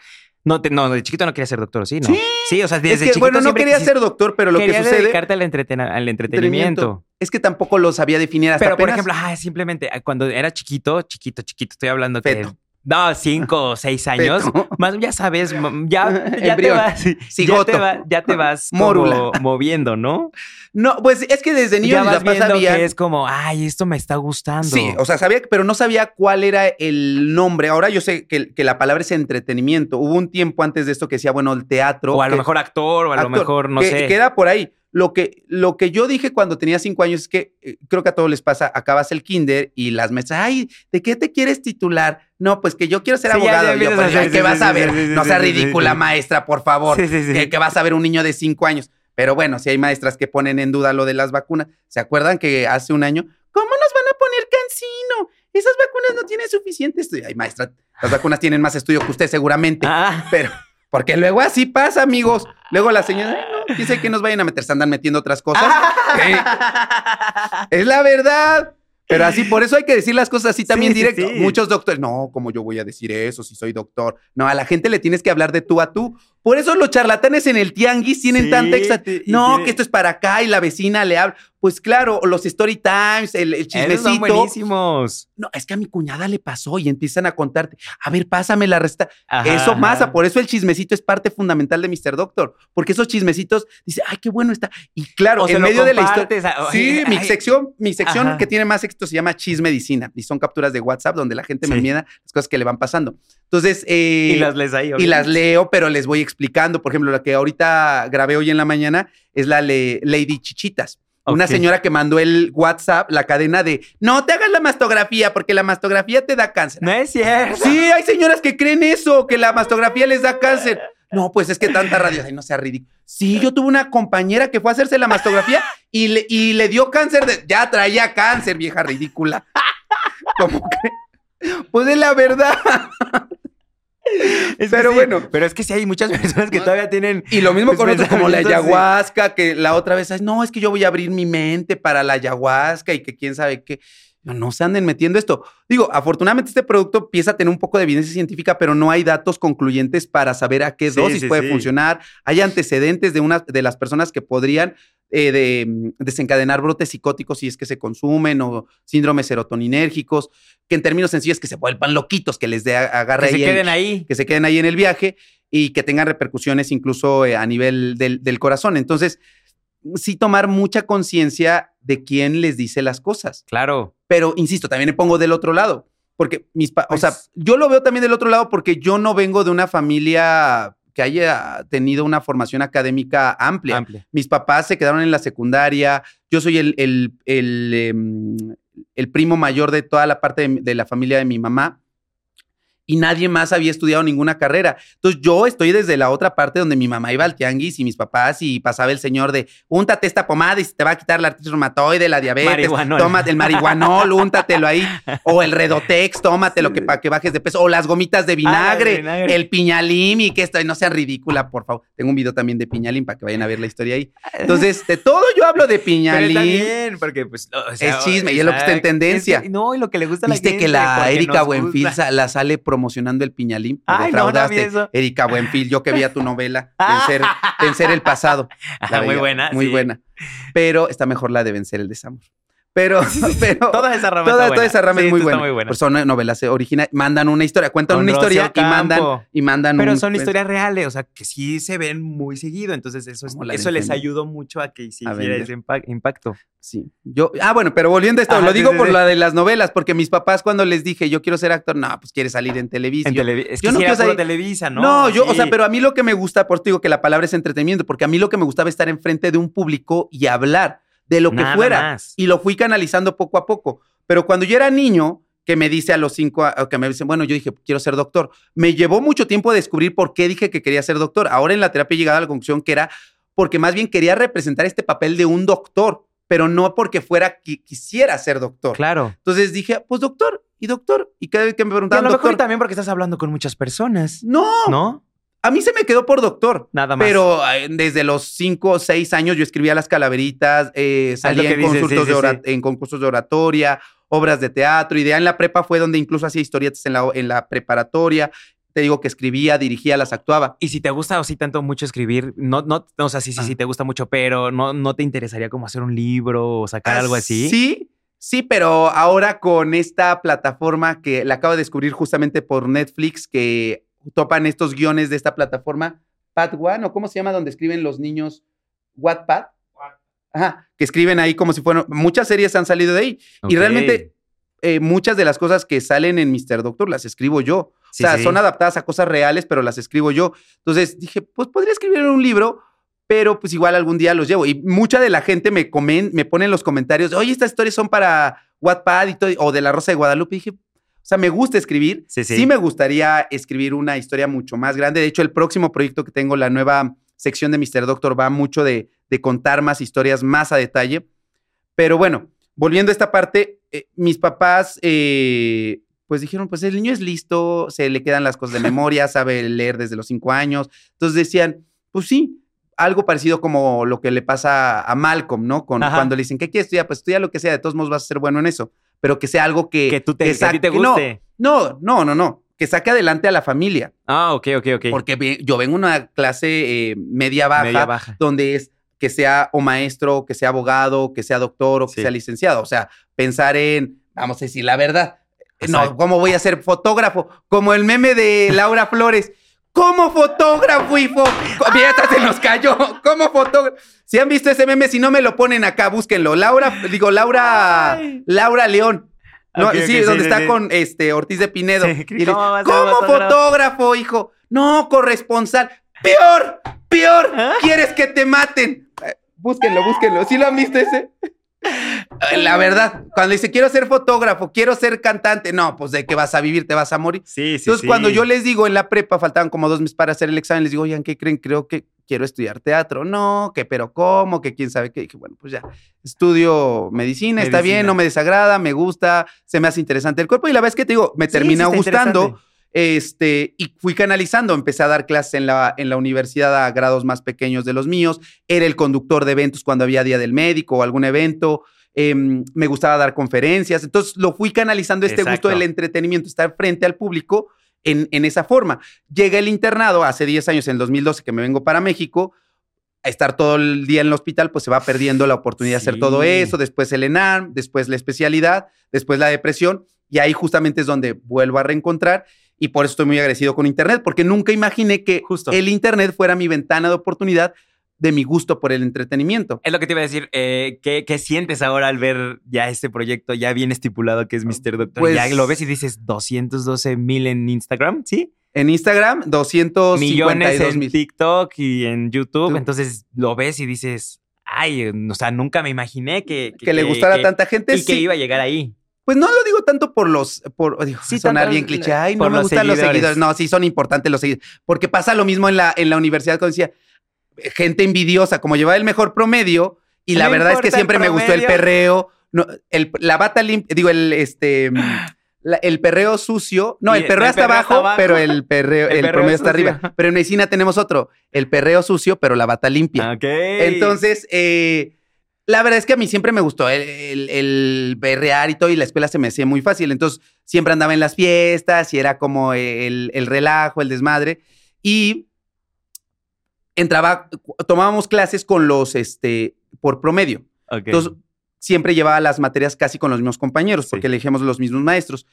No, te- no, de chiquito no querías ser doctor, ¿sí? ¿no? Sí. Sí, o sea, desde es que, chiquito bueno, no quería ser doctor, pero lo que sucede dedicarte al, entreten- al entretenimiento. es que tampoco lo sabía definir hasta Pero, por ejemplo, ah, simplemente ah, cuando era chiquito, chiquito, chiquito, estoy hablando que... No, cinco o seis [laughs] años. Más, ya sabes, [laughs] ya, ya te vas, ya te, va- ya te vas [laughs] como moviendo, ¿no? No, pues es que desde niño ya vas viendo sabían. que es como, ay, esto me está gustando. Sí, o sea, sabía, pero no sabía cuál era el nombre. Ahora yo sé que, que la palabra es entretenimiento. Hubo un tiempo antes de esto que decía, bueno, el teatro. o a lo mejor actor, o a lo mejor, no que, sé. Queda por ahí. Lo que, lo que yo dije cuando tenía cinco años es que eh, creo que a todos les pasa, acabas el kinder y las maestras, ay, ¿de qué te quieres titular? No, pues que yo quiero ser Sí, abogado. ya Y yo, pues, hacer- ay, ¿qué sí, vas sí, a ver? no sea ridícula, maestra, por favor. Sí, sí, sí. Que, que vas a ver un niño de cinco años. Pero bueno, si hay maestras que ponen en duda lo de las vacunas. ¿Se acuerdan que hace un año, ¿cómo nos van a poner cancino? Esas vacunas no tienen suficiente estudio. Ay, maestra, las vacunas tienen más estudio que usted seguramente. Ah, Pero, porque luego así pasa, amigos. Luego la señora, "Ay, no, dice que nos vayan a meter, se andan metiendo otras cosas. Eh, es la verdad. Pero así, por eso hay que decir las cosas así también Sí, directo. sí. Muchos doctores, no, como yo voy a decir eso si soy doctor? No, a la gente le tienes que hablar de tú a tú. Por eso los charlatanes en el tianguis tienen Sí, tanta No, que esto es para acá y la vecina le habla. Pues claro, los story times, el, el esos son chismecito. buenísimos. No, es que a mi cuñada le pasó y empiezan a contarte. A ver, pásame la resta. Ajá, Eso pasa, por eso el chismecito es parte fundamental de Mr. Doctor, porque esos chismecitos dice, ay, qué bueno está. Y claro, O en medio de la historia. a- Sí, ay, mi sección, mi sección Ajá. que tiene más éxito se llama Chismedicina y son capturas de WhatsApp donde la gente me envía las cosas que le van pasando. Entonces, eh, Y las lees ahí. y las leo, pero les voy explicando. Por ejemplo, la que ahorita grabé hoy en la mañana es la le- Lady Chichitas. Una señora que mandó el WhatsApp, la cadena de no te hagas la mastografía porque la mastografía te da cáncer. No es cierto. Sí, hay señoras que creen eso, que la mastografía les da cáncer. No, pues es que tanta radio, ay, no sea ridículo. Sí, yo tuve una compañera que fue a hacerse la mastografía y le, y le dio cáncer de. Ya traía cáncer, vieja ridícula. [laughs] ¿Cómo que? Pues es la verdad. Es Pero sí, bueno. Pero es que sí hay muchas [laughs] personas que No. todavía tienen. Y lo mismo Pues con otros como la sí. ayahuasca, que la otra vez, "Ay, no, es que yo voy a abrir mi mente para la ayahuasca y que quién sabe qué. No, no se anden metiendo esto. Digo, afortunadamente este producto empieza a tener un poco de evidencia científica, pero no hay datos concluyentes para saber a qué Sí, dosis puede funcionar. Hay antecedentes de, una, de las personas que podrían eh, de, mm, desencadenar brotes psicóticos si es que se consumen o síndromes serotoninérgicos, que en términos sencillos que se vuelvan loquitos, que les dé agarre Que se ahí el- queden ahí. que se queden ahí en el viaje y que tengan repercusiones incluso eh, a nivel del, del corazón. Entonces, sí tomar mucha conciencia de quién les dice las cosas. Claro. Pero, insisto, también me pongo del otro lado. Porque mis pa- o sea, Pues- yo lo veo también del otro lado porque yo no vengo de una familia que haya tenido una formación académica amplia. Amplia. Mis papás se quedaron en la secundaria. Yo soy el, el, el, em, el primo mayor de toda la parte de, de la familia de mi mamá. Y nadie más había estudiado ninguna carrera. Entonces yo estoy desde la otra parte donde mi mamá iba al tianguis y mis papás y pasaba el señor de, úntate esta pomada y se te va a quitar la artritis reumatoide, la diabetes. Marihuanol. Tómate el marihuanol, úntatelo ahí. [laughs] O el redotex, tómatelo que, para que bajes de peso. O las gomitas de vinagre, Ah, vinagre. el piñalim y que esto, no sea ridícula, por favor. Tengo un video también de piñalim para que vayan a ver la historia ahí. Entonces, de todo yo hablo de Pero está piñalim. bien, porque pues. o sea, Es chisme, y es lo que está en tendencia. Es que- no, y lo que le gusta a la Viste gente. que la Erika Buenfil la sale promocionando el piñalim. Me Ay, no, no defraudaste, eso. Erika Buenfil, yo que veía tu novela, Vencer, Vencer el pasado. [laughs] La Ajá, muy veía, buena. Muy sí. buena. Pero está mejor la de Vencer el desamor. Pero, [laughs] pero Toda esa rama toda, esa rama Sí, es muy buena. muy buena. Son novelas originales. Mandan una historia, cuentan Con una historia y mandan, y mandan Pero un- son pues, historias reales, o sea, que sí se ven muy seguido. Entonces, eso, es- eso les ayudó mucho a que hiciera ese impa- impacto. Sí. Yo, ah, bueno, pero volviendo a esto, Ajá, lo digo sí, por la de las novelas, porque mis papás cuando les dije yo quiero ser actor, no, pues quiere salir en televisión. En Yo- televi- es que yo no quiero salir- Televisa, ¿no? No, yo, o sea, pero a mí lo que me gusta, por eso digo que la palabra es entretenimiento, porque a mí lo que me gustaba es estar enfrente de un público y hablar de lo que fuera. más. Y lo fui canalizando poco a poco. Pero cuando yo era niño, que me dice a los cinco, a- que me dicen, bueno, yo dije, quiero ser doctor. Me llevó mucho tiempo descubrir por qué dije que quería ser doctor. Ahora en la terapia he llegado a la conclusión que era porque más bien quería representar este papel de un doctor, pero no porque fuera, qui- quisiera ser doctor. Claro. Entonces dije, pues doctor, y doctor. Y cada vez que me Y a preguntaban, lo mejor también porque estás hablando con muchas personas, no, ¿no? A mí se me quedó por doctor. Nada más. Pero eh, desde los 5 o 6 años yo escribía las calaveritas, eh, salía en, dices, concursos sí, de sí, ora- en concursos de oratoria, obras de teatro, y de en la prepa fue donde incluso hacía historietas en la, en la preparatoria. Te digo que escribía, dirigía, las actuaba. Y si te gusta o sí tanto mucho escribir, no, no, o sea, sí, sí, Ah. sí te gusta mucho, pero no, no te interesaría como hacer un libro o sacar algo así. Sí, sí, pero ahora con esta plataforma que la acabo de descubrir justamente por Netflix, que topan estos guiones de esta plataforma, Pad One, o cómo se llama, donde escriben los niños Wattpad. Ajá, que escriben ahí como si fueran. Muchas series han salido de ahí. Y realmente eh, muchas de las cosas que salen en Mr. Doctor las escribo yo. Sí, o sea, sí. son adaptadas a cosas reales, pero las escribo yo. Entonces dije, pues podría escribir un libro, pero pues igual algún día los llevo. Y mucha de la gente me, comen, me pone en los comentarios, oye, estas historias son para Wattpad y todo, o de La Rosa de Guadalupe. Y dije, o sea, me gusta escribir. Sí, sí. me gustaría escribir una historia mucho más grande. De hecho, el próximo proyecto que tengo, la nueva sección de Mr. Doctor, va mucho de, de contar más historias más a detalle. Pero bueno, volviendo a esta parte, eh, mis papás, eh, pues dijeron, pues el niño es listo, se le quedan las cosas de memoria, sabe leer desde los cinco años. Entonces decían, pues sí, algo parecido como lo que le pasa a Malcolm, ¿no? Con, Ajá. cuando le dicen, ¿qué quieres estudiar? Pues estudia lo que sea, de todos modos vas a ser bueno en eso, pero que sea algo que... Que tú te, que a ti te guste. No, no, no, no, que saque adelante a la familia, Ah, ok, ok, ok. porque yo vengo de una clase eh, media baja, Media baja. donde es que sea o maestro, que sea abogado, que sea doctor o que Sí. sea licenciado. O sea, pensar en, vamos a decir la verdad. No. ¿cómo voy a ser fotógrafo? Como el meme de Laura Flores. Como fotógrafo, hijo. Mira, hasta se nos cayó. Como fotógrafo. Si han visto ese meme, si no me lo ponen acá, búsquenlo. Laura, digo, Laura, Ay. Laura León. No, sí, donde sí, está sí. con este Ortiz de Pinedo. Sí, Y le- ¿cómo fotógrafo, hijo? No, corresponsal. Peor, peor. ¿Ah? ¿Quieres que te maten? Eh, Búsquenlo, búsquenlo. ¿Sí lo han visto ese? Eh, La verdad, cuando dice quiero ser fotógrafo, quiero ser cantante, no, pues de qué vas a vivir, te vas a morir. Sí, sí, Entonces, sí. cuando yo les digo en la prepa, faltaban como dos meses para hacer el examen, les digo, oigan, ¿qué creen? Creo que quiero estudiar teatro. No, que pero ¿cómo? Que quién sabe qué. Dije, bueno, pues ya, estudio medicina, está bien, no me desagrada, me gusta, se me hace interesante el cuerpo. Y la es que te digo, me Sí, termina sí gustando. Este, y fui canalizando, empecé a dar clases en la, en la universidad a grados más pequeños de los míos, era el conductor de eventos cuando había Día del Médico o algún evento, em, me gustaba dar conferencias, entonces lo fui canalizando este Exacto. gusto del entretenimiento, estar frente al público en, en esa forma. Llega el internado hace 10 años, en el 2012, que me vengo para México, a estar todo el día en el hospital, pues se va perdiendo la oportunidad de hacer todo eso, después el ENAM, después la especialidad, después la depresión, y ahí justamente es donde vuelvo a reencontrar, y por eso estoy muy agradecido con Internet, porque nunca imaginé que Justo. el Internet fuera mi ventana de oportunidad de mi gusto por el entretenimiento. Es lo que te iba a decir. eh, ¿qué, qué sientes ahora al ver ya este proyecto ya bien estipulado que es Mr. Doctor? Pues- ya lo ves y dices 212 mil en Instagram, ¿sí? En Instagram, 252 Millones en. TikTok y en YouTube. Tú- Entonces lo ves y dices, ay, o sea, nunca me imaginé que, Que, le gustara que- a tanta gente. y que iba a llegar ahí. Pues no lo digo tanto por los, por, digo, Sí, sonar tanto bien cliché, ay, no me los gustan los seguidores. No, sí son importantes los seguidores. Porque pasa lo mismo en la, en la universidad cuando decía, gente envidiosa, como llevaba el mejor promedio, y la No verdad es que siempre me gustó el perreo, no, el, la bata limpia, digo, el, este, la- el perreo sucio, no, el perreo el hasta perreo abajo, hasta abajo. pero el perreo, El el, perreo promedio está arriba. Pero en medicina tenemos otro, el perreo sucio, pero la bata limpia. Ok. Entonces, eh, la verdad es que a mí siempre me gustó el, el, el berrear y todo, y la escuela se me hacía muy fácil. Entonces, siempre andaba en las fiestas y era como el, el relajo, el desmadre. Y entraba, tomábamos clases con los, este, por promedio. Entonces, siempre llevaba las materias casi con los mismos compañeros, porque elegíamos los mismos maestros.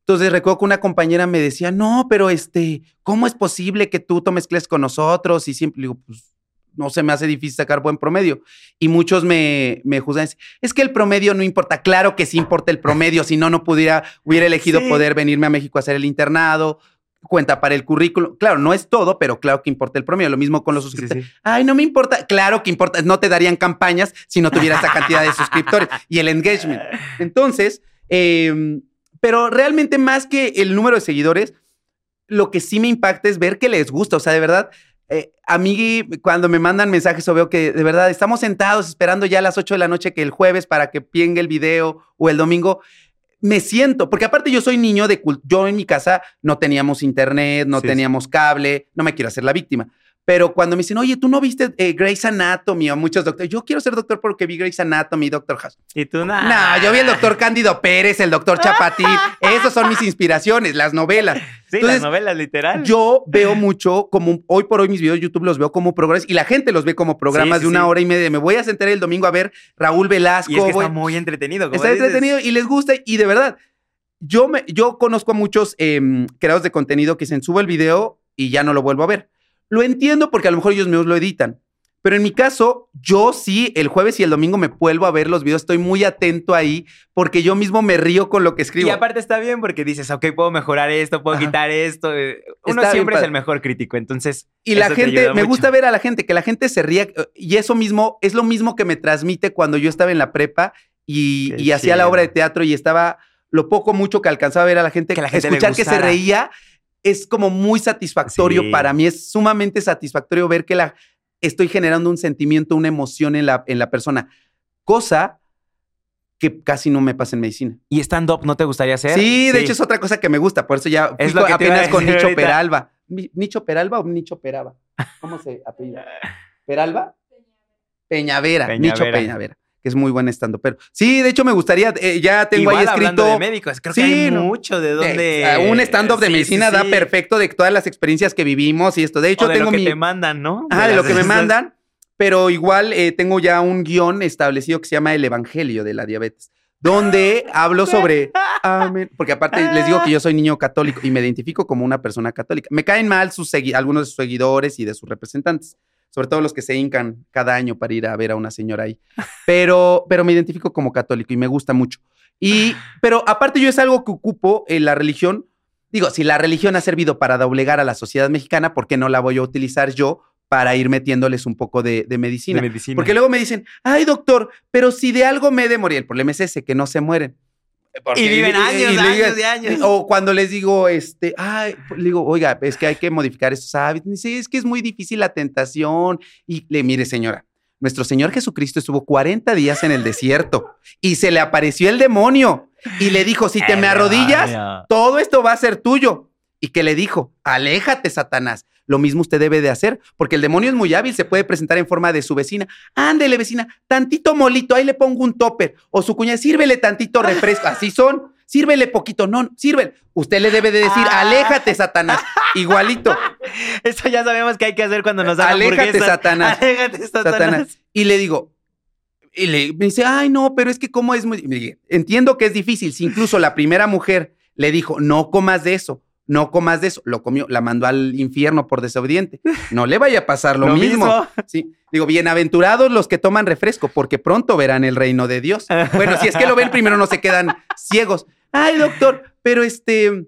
Entonces recuerdo que una compañera me decía, no, pero este, ¿cómo es posible que tú tomes clases con nosotros? Y siempre digo, pues no se me hace difícil sacar buen promedio. Y muchos me, me juzgan, es que el promedio no importa. Claro que sí importa el promedio, si no, no pudiera, hubiera elegido poder venirme a México a hacer el internado, cuenta para el currículum. Claro, no es todo, pero claro que importa el promedio. Lo mismo con los suscriptores. Ay, no me importa. Claro que importa. No te darían campañas si no tuviera esa cantidad de suscriptores y el engagement. Entonces, eh, pero realmente más que el número de seguidores, lo que sí me impacta es ver que les gusta. O sea, de verdad, eh, a mí cuando me mandan mensajes o veo que de verdad estamos sentados esperando ya a las 8 de la noche que el jueves para que piengue el video o el domingo, me siento, porque aparte yo soy niño de yo en mi casa no teníamos internet, no teníamos cable, no me quiero hacer la víctima. Pero cuando me dicen, oye, tú no viste eh, Grey's Anatomy o muchos doctores, yo quiero ser doctor porque vi Grey's Anatomy, Doctor House. Y tú no. No, yo vi el doctor Cándido Pérez, el doctor Chapatín. [laughs] Esas son mis inspiraciones, las novelas. Sí, las novelas, literal. Yo veo mucho, como hoy por hoy mis videos de YouTube los veo como programas y la gente los ve como programas de una hora y media. Me voy a sentar el domingo a ver Raúl Velasco. Y es que está muy entretenido. Está entretenido y les gusta y de verdad. Yo, me, yo conozco a muchos em, creadores de contenido que dicen, subo el video y ya no lo vuelvo a ver. Lo entiendo porque a lo mejor ellos mismos lo editan. Pero en mi caso, yo sí, el jueves y el domingo me vuelvo a ver los videos, estoy muy atento ahí porque yo mismo me río con lo que escribo. Y aparte está bien porque dices, ok, puedo mejorar esto, puedo quitar esto. Eh, uno siempre es el mejor crítico, entonces... Y la gente, me gusta ver a la gente, que la gente se ría y eso mismo es lo mismo que me transmite cuando yo estaba en la prepa y, hacía la obra de teatro y estaba lo poco mucho que alcanzaba a ver a la gente, que la gente escuchar que se reía es como muy satisfactorio para mí, es sumamente satisfactorio ver que la, estoy generando un sentimiento, una emoción en la, en la persona, cosa que casi no me pasa en medicina. ¿Y stand-up no te gustaría hacer? Sí, de hecho es otra cosa que me gusta, por eso ya es lo que apenas con Nicho Peralba. ¿Nicho Peralba o Nicho Peraba? ¿Cómo se apellida? [laughs] ¿Peralba? Peñavera, Peñavera. Nicho Peñavera que es muy buen estando. Pero sí, de hecho me gustaría, eh, ya tengo ahí escrito. de médicos, creo que hay mucho de donde. un stand-up de medicina da perfecto de todas las experiencias que vivimos y esto. De hecho, de tengo lo que te mandan, ¿no? Ah, de, lo que me [laughs] mandan. Pero igual eh, tengo ya un guion establecido que se llama El Evangelio de la Diabetes, donde [laughs] hablo sobre. [laughs] porque aparte les digo que yo soy niño católico y me identifico como una persona católica. Me caen mal sus algunos de sus seguidores y de sus representantes sobre todo los que se hincan cada año para ir a ver a una señora ahí. [laughs] Pero, pero me identifico como católico y me gusta mucho. Y, pero aparte yo es algo que ocupo en la religión. Digo, si la religión ha servido para doblegar a la sociedad mexicana, ¿por qué no la voy a utilizar yo para ir metiéndoles un poco de, medicina? de medicina? Porque luego me dicen, ay doctor, pero si de algo me he de morir, el problema es ese, que no se mueren y viven años, años y años. O cuando les digo, este, ay, le digo, oiga, es que hay que modificar estos hábitos. Dice, es que es muy difícil la tentación. Y le mire, señora, nuestro Señor Jesucristo estuvo 40 días en el desierto y se le apareció el demonio y le dijo, si te me arrodillas, todo esto va a ser tuyo. Y que le dijo, aléjate, Satanás. Lo mismo usted debe de hacer, porque el demonio es muy hábil, se puede presentar en forma de su vecina. Ándele, vecina, tantito molito, ahí le pongo un topper. O su cuñada, sírvele tantito refresco. Así son. Sírvele poquito, no, sírvele. Usted le debe de decir, ah. aléjate, Satanás. Igualito. [laughs] Eso ya sabemos que hay que hacer cuando nos dan Aléjate, Satanás. Aléjate, Satanás. Y le digo, y le me dice, ay, no, pero es que cómo es muy. Entiendo que es difícil. Si incluso la primera mujer le dijo, no comas de eso no comas de eso. Lo comió, la mandó al infierno por desobediente. [laughs] No le vaya a pasar lo, mismo. Sí. Digo, bienaventurados los que toman refresco, porque pronto verán el reino de Dios. [laughs] Bueno, si es que lo ven primero, no se quedan ciegos. Ay, doctor, pero este.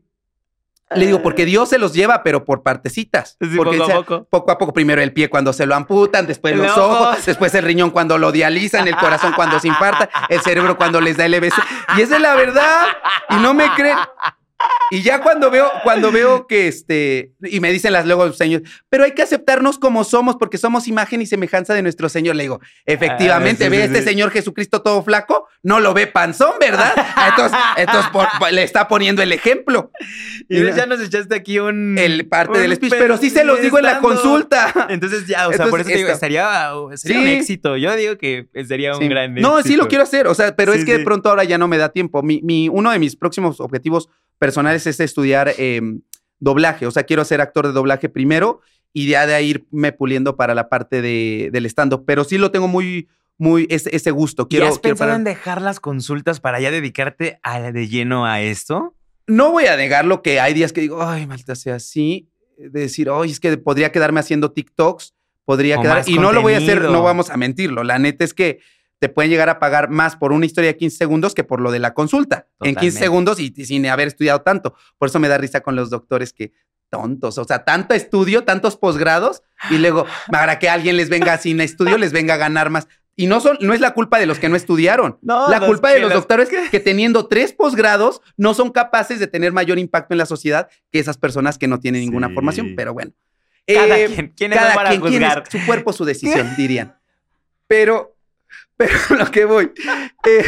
Le digo, porque Dios se los lleva, pero por partecitas. porque poco, a poco. poco a poco. Primero el pie cuando se lo amputan, después los ojos, después el riñón cuando lo dializan, el corazón cuando se infarta, el cerebro cuando les da el EBC. Y esa es la verdad. Y no me creen. Y ya cuando veo, cuando veo [laughs] que este, y me dicen las luego señores, pero hay que aceptarnos como somos porque somos imagen y semejanza de nuestro Señor. Le digo, efectivamente, ah, ve este Señor Jesucristo todo flaco, no lo ve panzón, ¿verdad? Entonces, entonces [laughs] le está poniendo el ejemplo. Y ya nos echaste aquí un. El parte del speech, pero sí se los digo en la consulta. Entonces ya, o sea, por eso te digo, sería, sería un éxito. Yo digo que sería un gran éxito. No, sí lo quiero hacer, o sea, pero es que de pronto ahora ya no me da tiempo. Mi, mi, uno de mis próximos objetivos personales es estudiar em, doblaje. O sea, quiero ser actor de doblaje primero y ya de ahí irme puliendo para la parte de, del stand-up. Pero sí lo tengo muy, muy ese, ese gusto. Quiero, ¿Y has quiero pensado parar- en dejar las consultas para ya dedicarte a- de lleno a esto? No voy a negarlo que hay días que digo, ay, maldita sea así, de decir, oye, es que podría quedarme haciendo TikToks, podría O quedar, y no lo voy a hacer, no vamos a mentirlo. La neta es que te pueden llegar a pagar más por una historia de 15 segundos que por lo de la consulta. En 15 Totalmente. segundos y, y sin haber estudiado tanto. Por eso me da risa con los doctores que tontos, o sea, tanto estudio, tantos posgrados, y luego [laughs] para que alguien les venga sin estudio, les venga a ganar más. Y no, son, no es la culpa de los que no estudiaron. No, La culpa de los los- doctores que [laughs] teniendo tres posgrados no son capaces de tener mayor impacto en la sociedad que esas personas que no tienen ninguna Sí. formación. Pero bueno. Cada Eh, quien. ¿Quiénes cada son para quien, quién es juzgar? su cuerpo, su decisión, [laughs] dirían. Pero, pero [laughs] lo que voy. eh,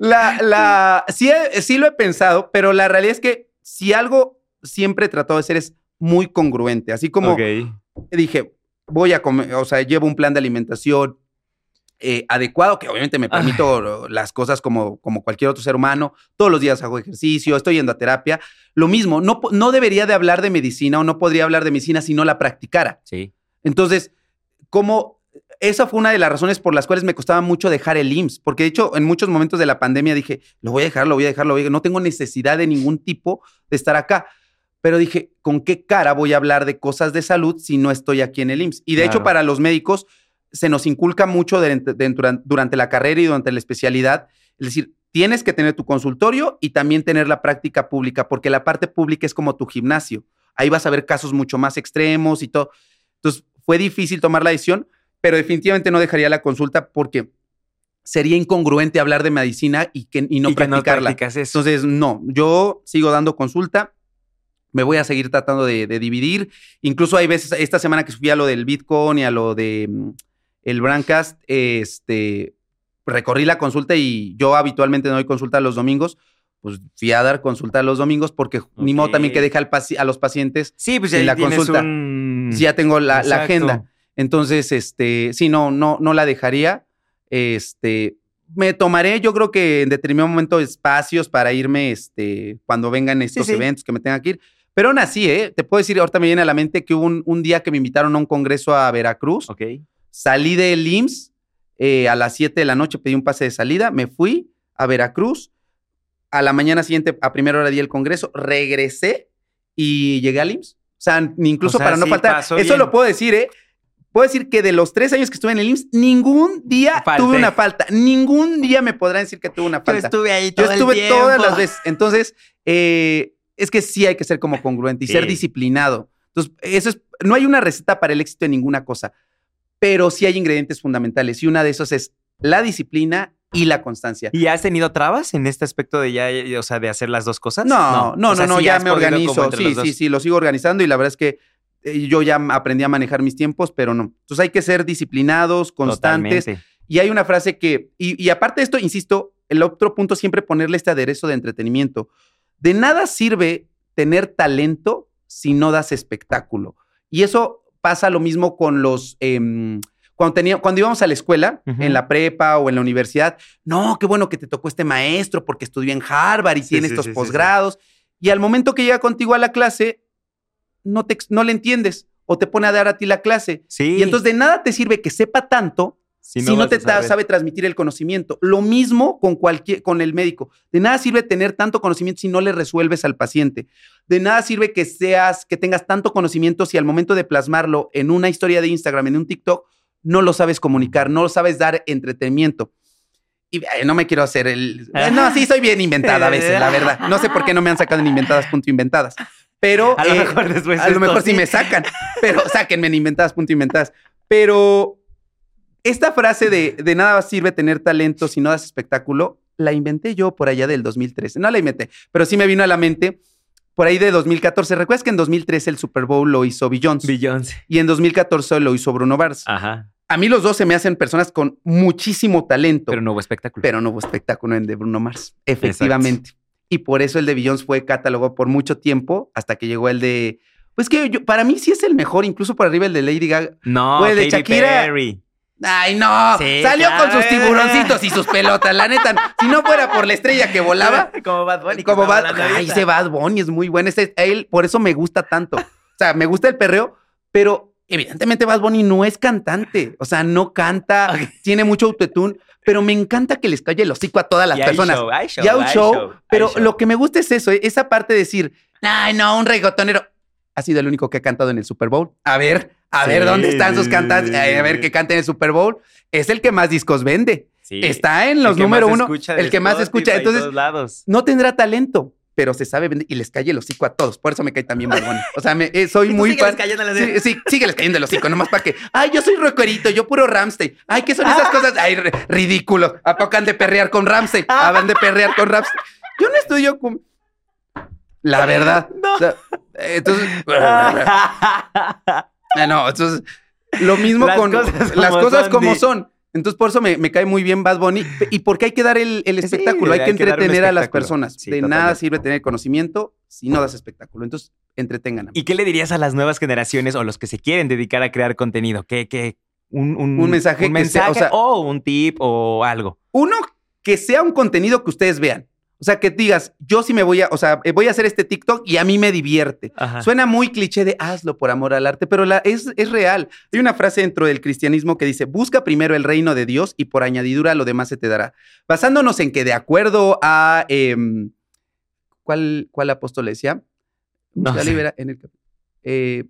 la, la, sí, sí lo he pensado, pero la realidad es que si algo siempre he tratado de hacer es muy congruente. Así como dije, voy a comer, o sea, llevo un plan de alimentación eh, adecuado, que obviamente me permito las cosas como, como cualquier otro ser humano. Todos los días hago ejercicio, estoy yendo a terapia. Lo mismo, no, no debería de hablar de medicina o no podría hablar de medicina si no la practicara. Sí. Entonces, como esa fue una de las razones por las cuales me costaba mucho dejar el IMSS, porque de hecho en muchos momentos de la pandemia dije, lo voy a dejar, lo voy a dejar, lo voy a dejar. no tengo necesidad de ningún tipo de estar acá. Pero dije, ¿con qué cara voy a hablar de cosas de salud si no estoy aquí en el IMSS? Y de hecho para los médicos se nos inculca mucho de- de- duran- durante la carrera y durante la especialidad, es decir, tienes que tener tu consultorio y también tener la práctica pública, porque la parte pública es como tu gimnasio. Ahí vas a ver casos mucho más extremos y todo. Entonces, fue difícil tomar la decisión, pero definitivamente no dejaría la consulta porque sería incongruente hablar de medicina y, que, y no Y que practicarla. practicas eso. Entonces, no, yo sigo dando consulta, me voy a seguir tratando de, de dividir. Incluso hay veces, esta semana que subí a lo del Bitcoin y a lo de mm, el Brandcast, este, recorrí la consulta y yo habitualmente no doy consulta los domingos, pues fui a dar consulta los domingos porque ni modo también que deje al a los pacientes sí, pues en la consulta. un- si ya tengo la, agenda. Entonces, este, sí, no, no, no la dejaría. Este, me tomaré, yo creo que en determinado momento espacios para irme, este, cuando vengan estos sí. eventos que me tengan que ir. Pero aún así, ¿eh? Te puedo decir, ahorita me viene a la mente que hubo un, un día que me invitaron a un congreso a Veracruz. Ok. Salí del IMSS eh, a las 7 de la noche, pedí un pase de salida, me fui a Veracruz. A la mañana siguiente, a primera hora di el congreso, regresé y llegué al IMSS. O sea, incluso O sea, para no sí faltar. Eso bien. lo puedo decir, ¿eh? Puedo decir que de los tres años que estuve en el IMSS, ningún día tuve una falta. Ningún día me podrán decir que tuve una Yo falta. estuve ahí Yo todo el estuve tiempo. todas las veces. Entonces, eh, es que sí hay que ser como congruente y ser disciplinado. Entonces, eso es, no hay una receta para el éxito en ninguna cosa, pero sí hay ingredientes fundamentales y una de esos es la disciplina y la constancia. ¿Y has tenido trabas en este aspecto de ya, eh, o sea, de hacer las dos cosas? No, no, O sea, no, no, sí ya me organizo. Sí, sí, sí, lo sigo organizando y la verdad es que yo ya aprendí a manejar mis tiempos, pero no. Entonces hay que ser disciplinados, constantes. Totalmente. Y hay una frase que, y, y aparte de esto, insisto, el otro punto siempre ponerle este aderezo de entretenimiento. De nada sirve tener talento si no das espectáculo. Y eso pasa lo mismo con los... em, cuando, tenía, cuando íbamos a la escuela, en la prepa o en la universidad, no, qué bueno que te tocó este maestro porque estudió en Harvard y Sí, tiene sí, estos sí. posgrados. Y al momento que llega contigo a la clase, no, te, ex- no le entiendes o te pone a dar a ti la clase. Sí. Y entonces de nada te sirve que sepa tanto si no, te sabe transmitir el conocimiento. Lo mismo con cualquier, con el médico. De nada sirve tener tanto conocimiento si no le resuelves al paciente. De nada sirve que seas, que tengas tanto conocimiento si al momento de plasmarlo en una historia de Instagram, en un TikTok, no lo sabes comunicar, no lo sabes dar entretenimiento. Y eh, no me quiero hacer el. eh, [laughs] No, sí, soy bien inventada a veces, la verdad. No sé por qué no me han sacado en inventadas, punto inventadas. Pero. A lo eh, mejor después a lo mejor sí me sacan, pero [laughs] sáquenme en inventadas, punto inventadas. Pero esta frase de, de nada sirve tener talento si no das espectáculo, la inventé yo por allá del 2013. No la inventé, pero sí me vino a la mente por ahí de 2014. ¿Recuerdas que en 2013 el Super Bowl lo hizo Beyoncé? Beyoncé. y en 2014 lo hizo Bruno Mars. Ajá. A mí los dos se me hacen personas con muchísimo talento, Pero pero, no hubo espectáculo. no hubo espectáculo en de Bruno Mars, efectivamente. Y por eso el de Beyoncé fue catalogado por mucho tiempo hasta que llegó el de... Pues que yo- para mí sí es el mejor, incluso por arriba el de Lady Gaga. no, Pues, de Katy Shakira. Perry. Ay, no. Sí, Salió claro. con sus tiburoncitos y sus pelotas. La neta, si no fuera por la estrella que volaba, [laughs] Como Bad Bunny. como Bad, hablando ay, ese Bad Bunny es muy bueno. Ese, él, por eso me gusta tanto. O sea, me gusta el perreo, pero evidentemente Bad Bunny no es cantante, o sea, no canta, tiene mucho autotune, pero me encanta que les calle el hocico a todas las Y personas. show, show, hay show, show, pero show. lo que me gusta es eso, esa parte de decir, ay, no, un reggaetonero. Ha sido el único que ha cantado en el Super Bowl. A ver, a ver dónde están sus cantantes, a ver que cante en el Super Bowl. Es el que más discos vende. Sí. Está en El los que número más uno, el que más escucha. y Entonces, lados. no tendrá talento, pero se sabe vender y les calle el hocico a todos. Por eso me cae también Bad Bunny. O sea, me- eh, soy [laughs] muy fan. Sí, sí, sígueles cayendo el hocico, nomás para que. Ay, yo soy rockerito, yo puro Ramstein. Ay, ¿qué son esas cosas? Ay, ridículo. ¿A poco han de perrear con Ramstein? ¿Han de perrear con Ramstein? Yo no estudio con. La verdad. [laughs] No. O sea, entonces. [laughs] Ah, no, entonces. Lo mismo Las con cosas las cosas como son. Entonces, por eso me, me cae muy bien Bad Bunny. Y porque hay que dar el, el Sí, espectáculo, hay que hay entretener a las personas. Sí, de totalmente. nada sirve tener conocimiento si no das espectáculo. Entonces, entretengan. ¿Y qué le dirías a las nuevas generaciones o los que se quieren dedicar a crear contenido? ¿Qué, qué? Un, Un mensaje un que sea- mensaje o sea- o un tip o algo. Uno, que sea un contenido que ustedes vean. O sea, que digas, yo sí me voy a, o sea, eh, voy a hacer este TikTok y a mí me divierte. Ajá. Suena muy cliché de hazlo por amor al arte, pero la, es, es real. Hay una frase dentro del cristianismo que dice, busca primero el reino de Dios y por añadidura lo demás se te dará. Basándonos en que de acuerdo a... em, ¿cuál, ¿Cuál apóstol decía? No libera- en el cap- eh,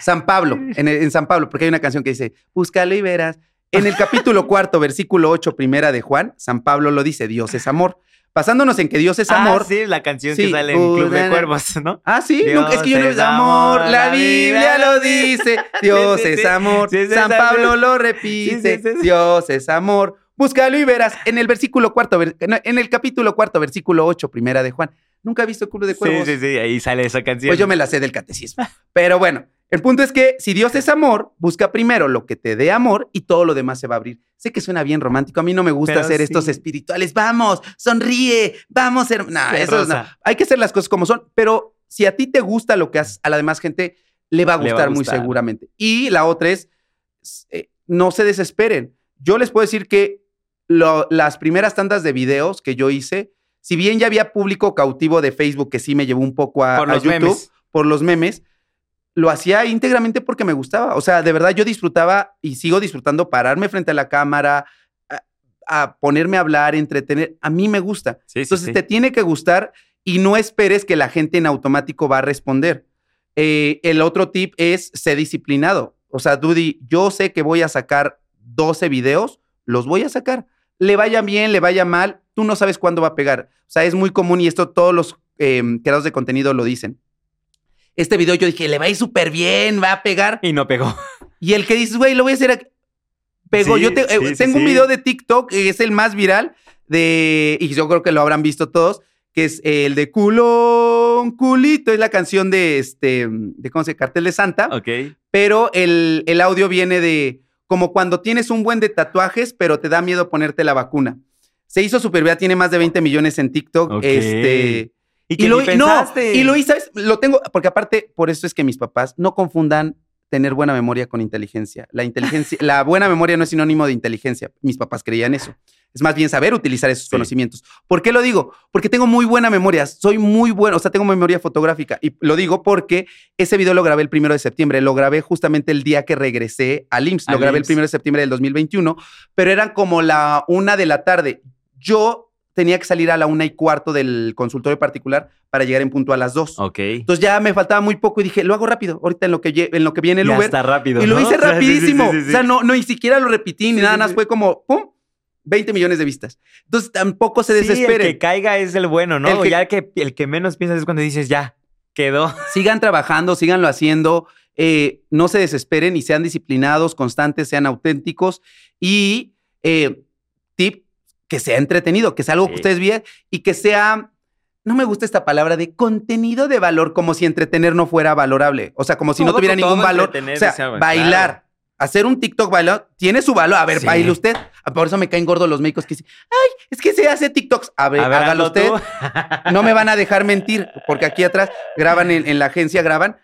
San Pablo, en, el- en San Pablo, porque hay una canción que dice, búscalo y verás. En el capítulo cuarto, versículo 8, primera de Juan, San Pablo lo dice, Dios es amor. Basándonos en que Dios es amor. Ah, sí, la canción Sí, que sale en Club de. Cuervos, ¿no? Ah, sí, Dios es que yo no es amor, amor, la Biblia lo dice, [laughs] Dios Sí, sí, es sí. amor, Sí, sí, San sí, Pablo sí. lo repite, Sí, sí, sí, sí. Dios es amor. Búscalo y verás en el versículo cuarto, en el capítulo cuarto, versículo 8, primera de Juan. Nunca he visto Club de Sí, Cuervos. sí, sí, ahí sale esa canción. Pues yo me la sé del catecismo. Pero bueno, el punto es que si Dios es amor, busca primero lo que te dé amor y todo lo demás se va a abrir. Sé que suena bien romántico. A mí no me gusta Pero hacer estos espirituales. Vamos, sonríe, vamos, her-". No, Qué eso es- no. Hay que hacer las cosas como son. Pero si a ti te gusta lo que haces, a la demás gente le va a Le va a gustar muy seguramente. Y la otra es, eh, no se desesperen. Yo les puedo decir que lo- las primeras tandas de videos que yo hice, si bien ya había público cautivo de Facebook que sí me llevó un poco a, Por a los YouTube memes. por los memes, lo hacía íntegramente porque me gustaba. O sea, de verdad yo disfrutaba y sigo disfrutando pararme frente a la cámara, a, a ponerme a hablar, entretener. A mí me gusta. Sí, Entonces sí. te tiene que gustar y no esperes que la gente en automático va a responder. Eh, el otro tip es ser disciplinado. O sea, Dudy, yo sé que voy a sacar 12 videos, los voy a sacar. Le vaya bien, le vaya mal, tú no sabes cuándo va a pegar. O sea, es muy común y esto todos los eh, creadores de contenido lo dicen. Este video yo dije, le va a ir súper bien, va a pegar. Y no pegó. Y el que dices, güey, lo voy a hacer aquí. Pegó. Sí, yo te- eh, sí, tengo un video de TikTok, que es el más viral, de, y yo creo que lo habrán visto todos, que es el de culón, culito, es la canción de este, de cómo se? Cartel de Santa, Ok. pero el, el audio viene de como cuando tienes un buen de tatuajes, pero te da miedo ponerte la vacuna. Se hizo súper viral, tiene más de 20 millones en TikTok. Ok. Este, ¿Y lo, ni no, y lo hice, ¿sabes? Lo tengo, porque aparte, por eso es que mis papás no confundan tener buena memoria con inteligencia. La inteligencia, la buena memoria no es sinónimo de inteligencia. Mis papás creían eso. Es más bien saber utilizar esos Sí. conocimientos. ¿Por qué lo digo? Porque tengo muy buena memoria. Soy muy bueno, o sea, tengo memoria fotográfica. Y lo digo porque ese video lo grabé el primero de septiembre. Lo grabé justamente el día que regresé al IMSS. Lo Al grabé el primero de septiembre del 2021, pero eran como la una de la tarde. Yo tenía que salir a la una y cuarto del consultorio particular para llegar en punto a las dos. Ok. Entonces ya me faltaba muy poco y dije, lo hago rápido, ahorita en lo que, en lo que viene el ya Uber. está rápido. Y lo ¿no? hice O [laughs] sea, sí, sí, sí, rapidísimo. O sea, no, no, ni siquiera lo repetí ni nada más. Fue como, ¡pum! 20 millones de vistas. Entonces tampoco se Sí, el desesperen. que caiga es el bueno, ¿no? El que- Ya que el que menos piensas es cuando dices, ya, quedó. [laughs] Sigan trabajando, síganlo haciendo. eh, no se desesperen y sean disciplinados, constantes, sean auténticos. Y eh, tip, que sea entretenido, que sea algo que ustedes vean y que sea, no me gusta esta palabra de contenido de valor, como si entretener no fuera valorable. O sea, como si no tuviera ningún valor. O sea, bailar. claro. Hacer un TikTok bailar tiene su valor. A ver, Sí. baile usted. Ah, Por eso me caen gordos los médicos que dicen, ay, es que se hace TikToks. A ver, A ver, hágalo usted. tú. No me van a dejar mentir, porque aquí atrás graban en, en la agencia, graban.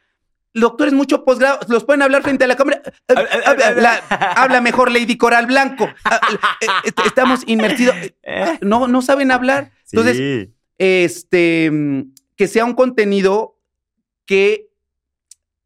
Doctores, mucho posgrado, los pueden hablar frente a la cámara. Habla, la- habla mejor Lady Coral Blanco. Ah, eh, eh, Estamos inmersidos. Eh, No, no saben hablar. Entonces, sí. este, que sea un contenido que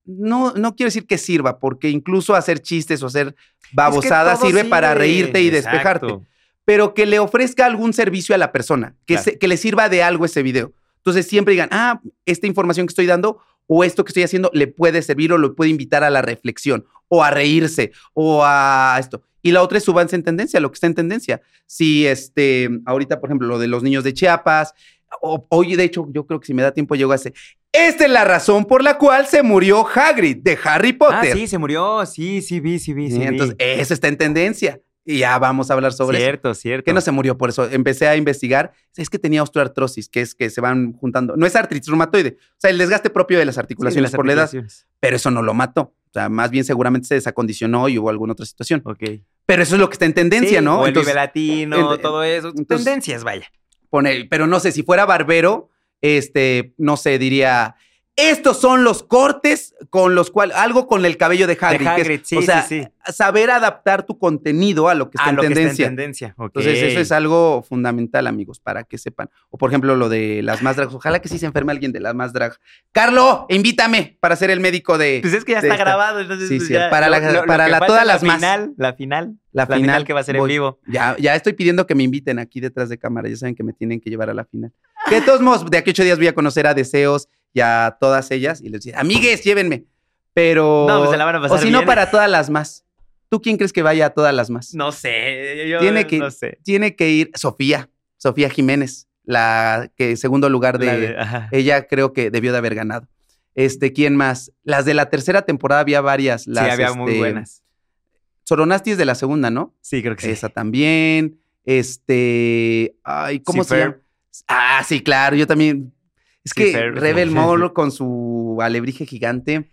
no, no quiero decir que sirva, porque incluso hacer chistes o hacer babosadas sirve para reírte y Exacto. despejarte. Pero que le ofrezca algún servicio a la persona, que, Claro. se- que le sirva de algo ese video. Entonces siempre digan, ah, esta información que estoy dando o esto que estoy haciendo le puede servir o lo puede invitar a la reflexión o a reírse o a esto. Y la otra es subanse en tendencia, lo que está en tendencia. Si este, ahorita, por ejemplo, lo de los niños de Chiapas, hoy de hecho, yo creo que si me da tiempo llego a ese. Esta es la razón por la cual se murió Hagrid de Harry Ah, Potter. sí, se murió. Sí, sí, vi, sí, vi, sí. Sí, vi. entonces, eso está en tendencia. Y ya vamos a hablar sobre eso. cierto, cierto. Que no se murió por eso. Empecé a investigar. Es que tenía osteoartrosis, que es que se van juntando. No es artritis reumatoide. O sea, el desgaste propio de las Sí, de articulaciones las por la edad. Pero eso no lo mató. O sea, más bien seguramente se desacondicionó y hubo alguna otra situación. Ok. Pero eso es lo que está en tendencia, Sí, ¿no? O el Entonces, Latino, todo eso. entonces- Tendencias, vaya. pone, pero no sé, si fuera barbero, este, no sé, diría, estos son los cortes con los cuales, algo con el cabello de Hagrid. de que es- Hagrid, sí, o sea, sí, sí. saber adaptar tu contenido a lo que está A en lo que está tendencia. en tendencia. Entonces, eso es algo fundamental, amigos, para que sepan. O, por ejemplo, lo de las más drag. Ojalá que sí se enferme alguien de las más drag. Carlo, invítame para ser el médico de Pues es que ya está esta- grabado, entonces Sí, pues sí, ya, para la- para la- todas es la las más. final, la final, la, la final, que va a ser en vivo. Ya, ya estoy pidiendo que me inviten aquí detrás de cámara. Ya saben que me tienen que llevar a la final. Que de todos modos, de aquí a ocho días voy a conocer a Deseos y a todas ellas y les decir, amigues, llévenme. Pero. No, pues se la van a pasar O si no, para todas las más. ¿Tú quién crees que vaya a todas las más? No sé, yo Tiene que- no sé. Tiene que ir Sofía, Sofía Jiménez, la que segundo lugar de. Ella creo que debió de haber ganado. Este, ¿quién más? Las de la tercera temporada había varias. Las, sí, había muy este, buenas. Soronasti es de la segunda, ¿no? Sí, creo que sí. Esa también. Este. Ay, ¿cómo Sí, se llama? Ah, sí, claro, yo también. Es que Rebel. Mall con su alebrije gigante.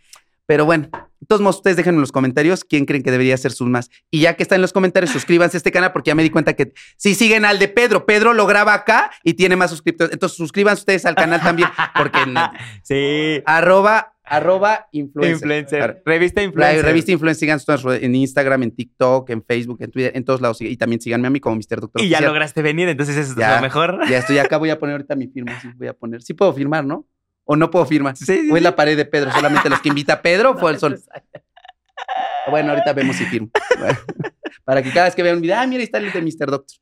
Pero bueno, de todos modos, ustedes dejen en los comentarios quién creen que debería ser sus más. Y ya que está en los comentarios, suscríbanse a este canal porque ya me di cuenta que sí siguen al de Pedro. Pedro lo graba acá y tiene más suscriptores. Entonces suscríbanse ustedes al canal también porque [laughs] sí. arroba, arroba influencer. Influencer. Revista La Influencer. revista Influencer, sigan en Instagram, en TikTok, en Facebook, en Twitter, en todos lados. Y también síganme a mí como Mr. Doctor Y ya Oficial. lograste venir, entonces eso Ya. es lo mejor. [laughs] Ya estoy acá, voy a poner ahorita mi firma. Sí, voy a poner. Sí puedo firmar, ¿no? O no puedo firmar. Sí, sí, O es la pared de Pedro, solamente los que invita Pedro fue el [laughs] sol. Bueno, ahorita vemos si firmo. Bueno, [laughs] para que cada vez que vean un video, ah, mira, ahí está el de Mr. Doctor.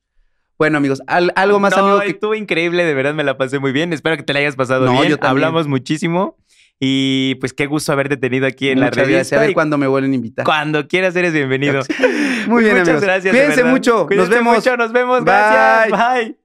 Bueno, amigos, al- algo más, no, amigo, que estuvo increíble, de verdad me la pasé muy bien. Espero que te la hayas pasado No, bien. yo. Hablamos muchísimo y pues qué gusto haberte tenido aquí en la muchas gracias. revista. A ver cuándo me vuelven a invitar. cuando quieras eres bienvenido. [laughs] Muy bien, Muchas amigos. gracias. de Cuídense mucho. Cuídense Nos vemos. mucho, nos vemos. Bye. Gracias. Bye.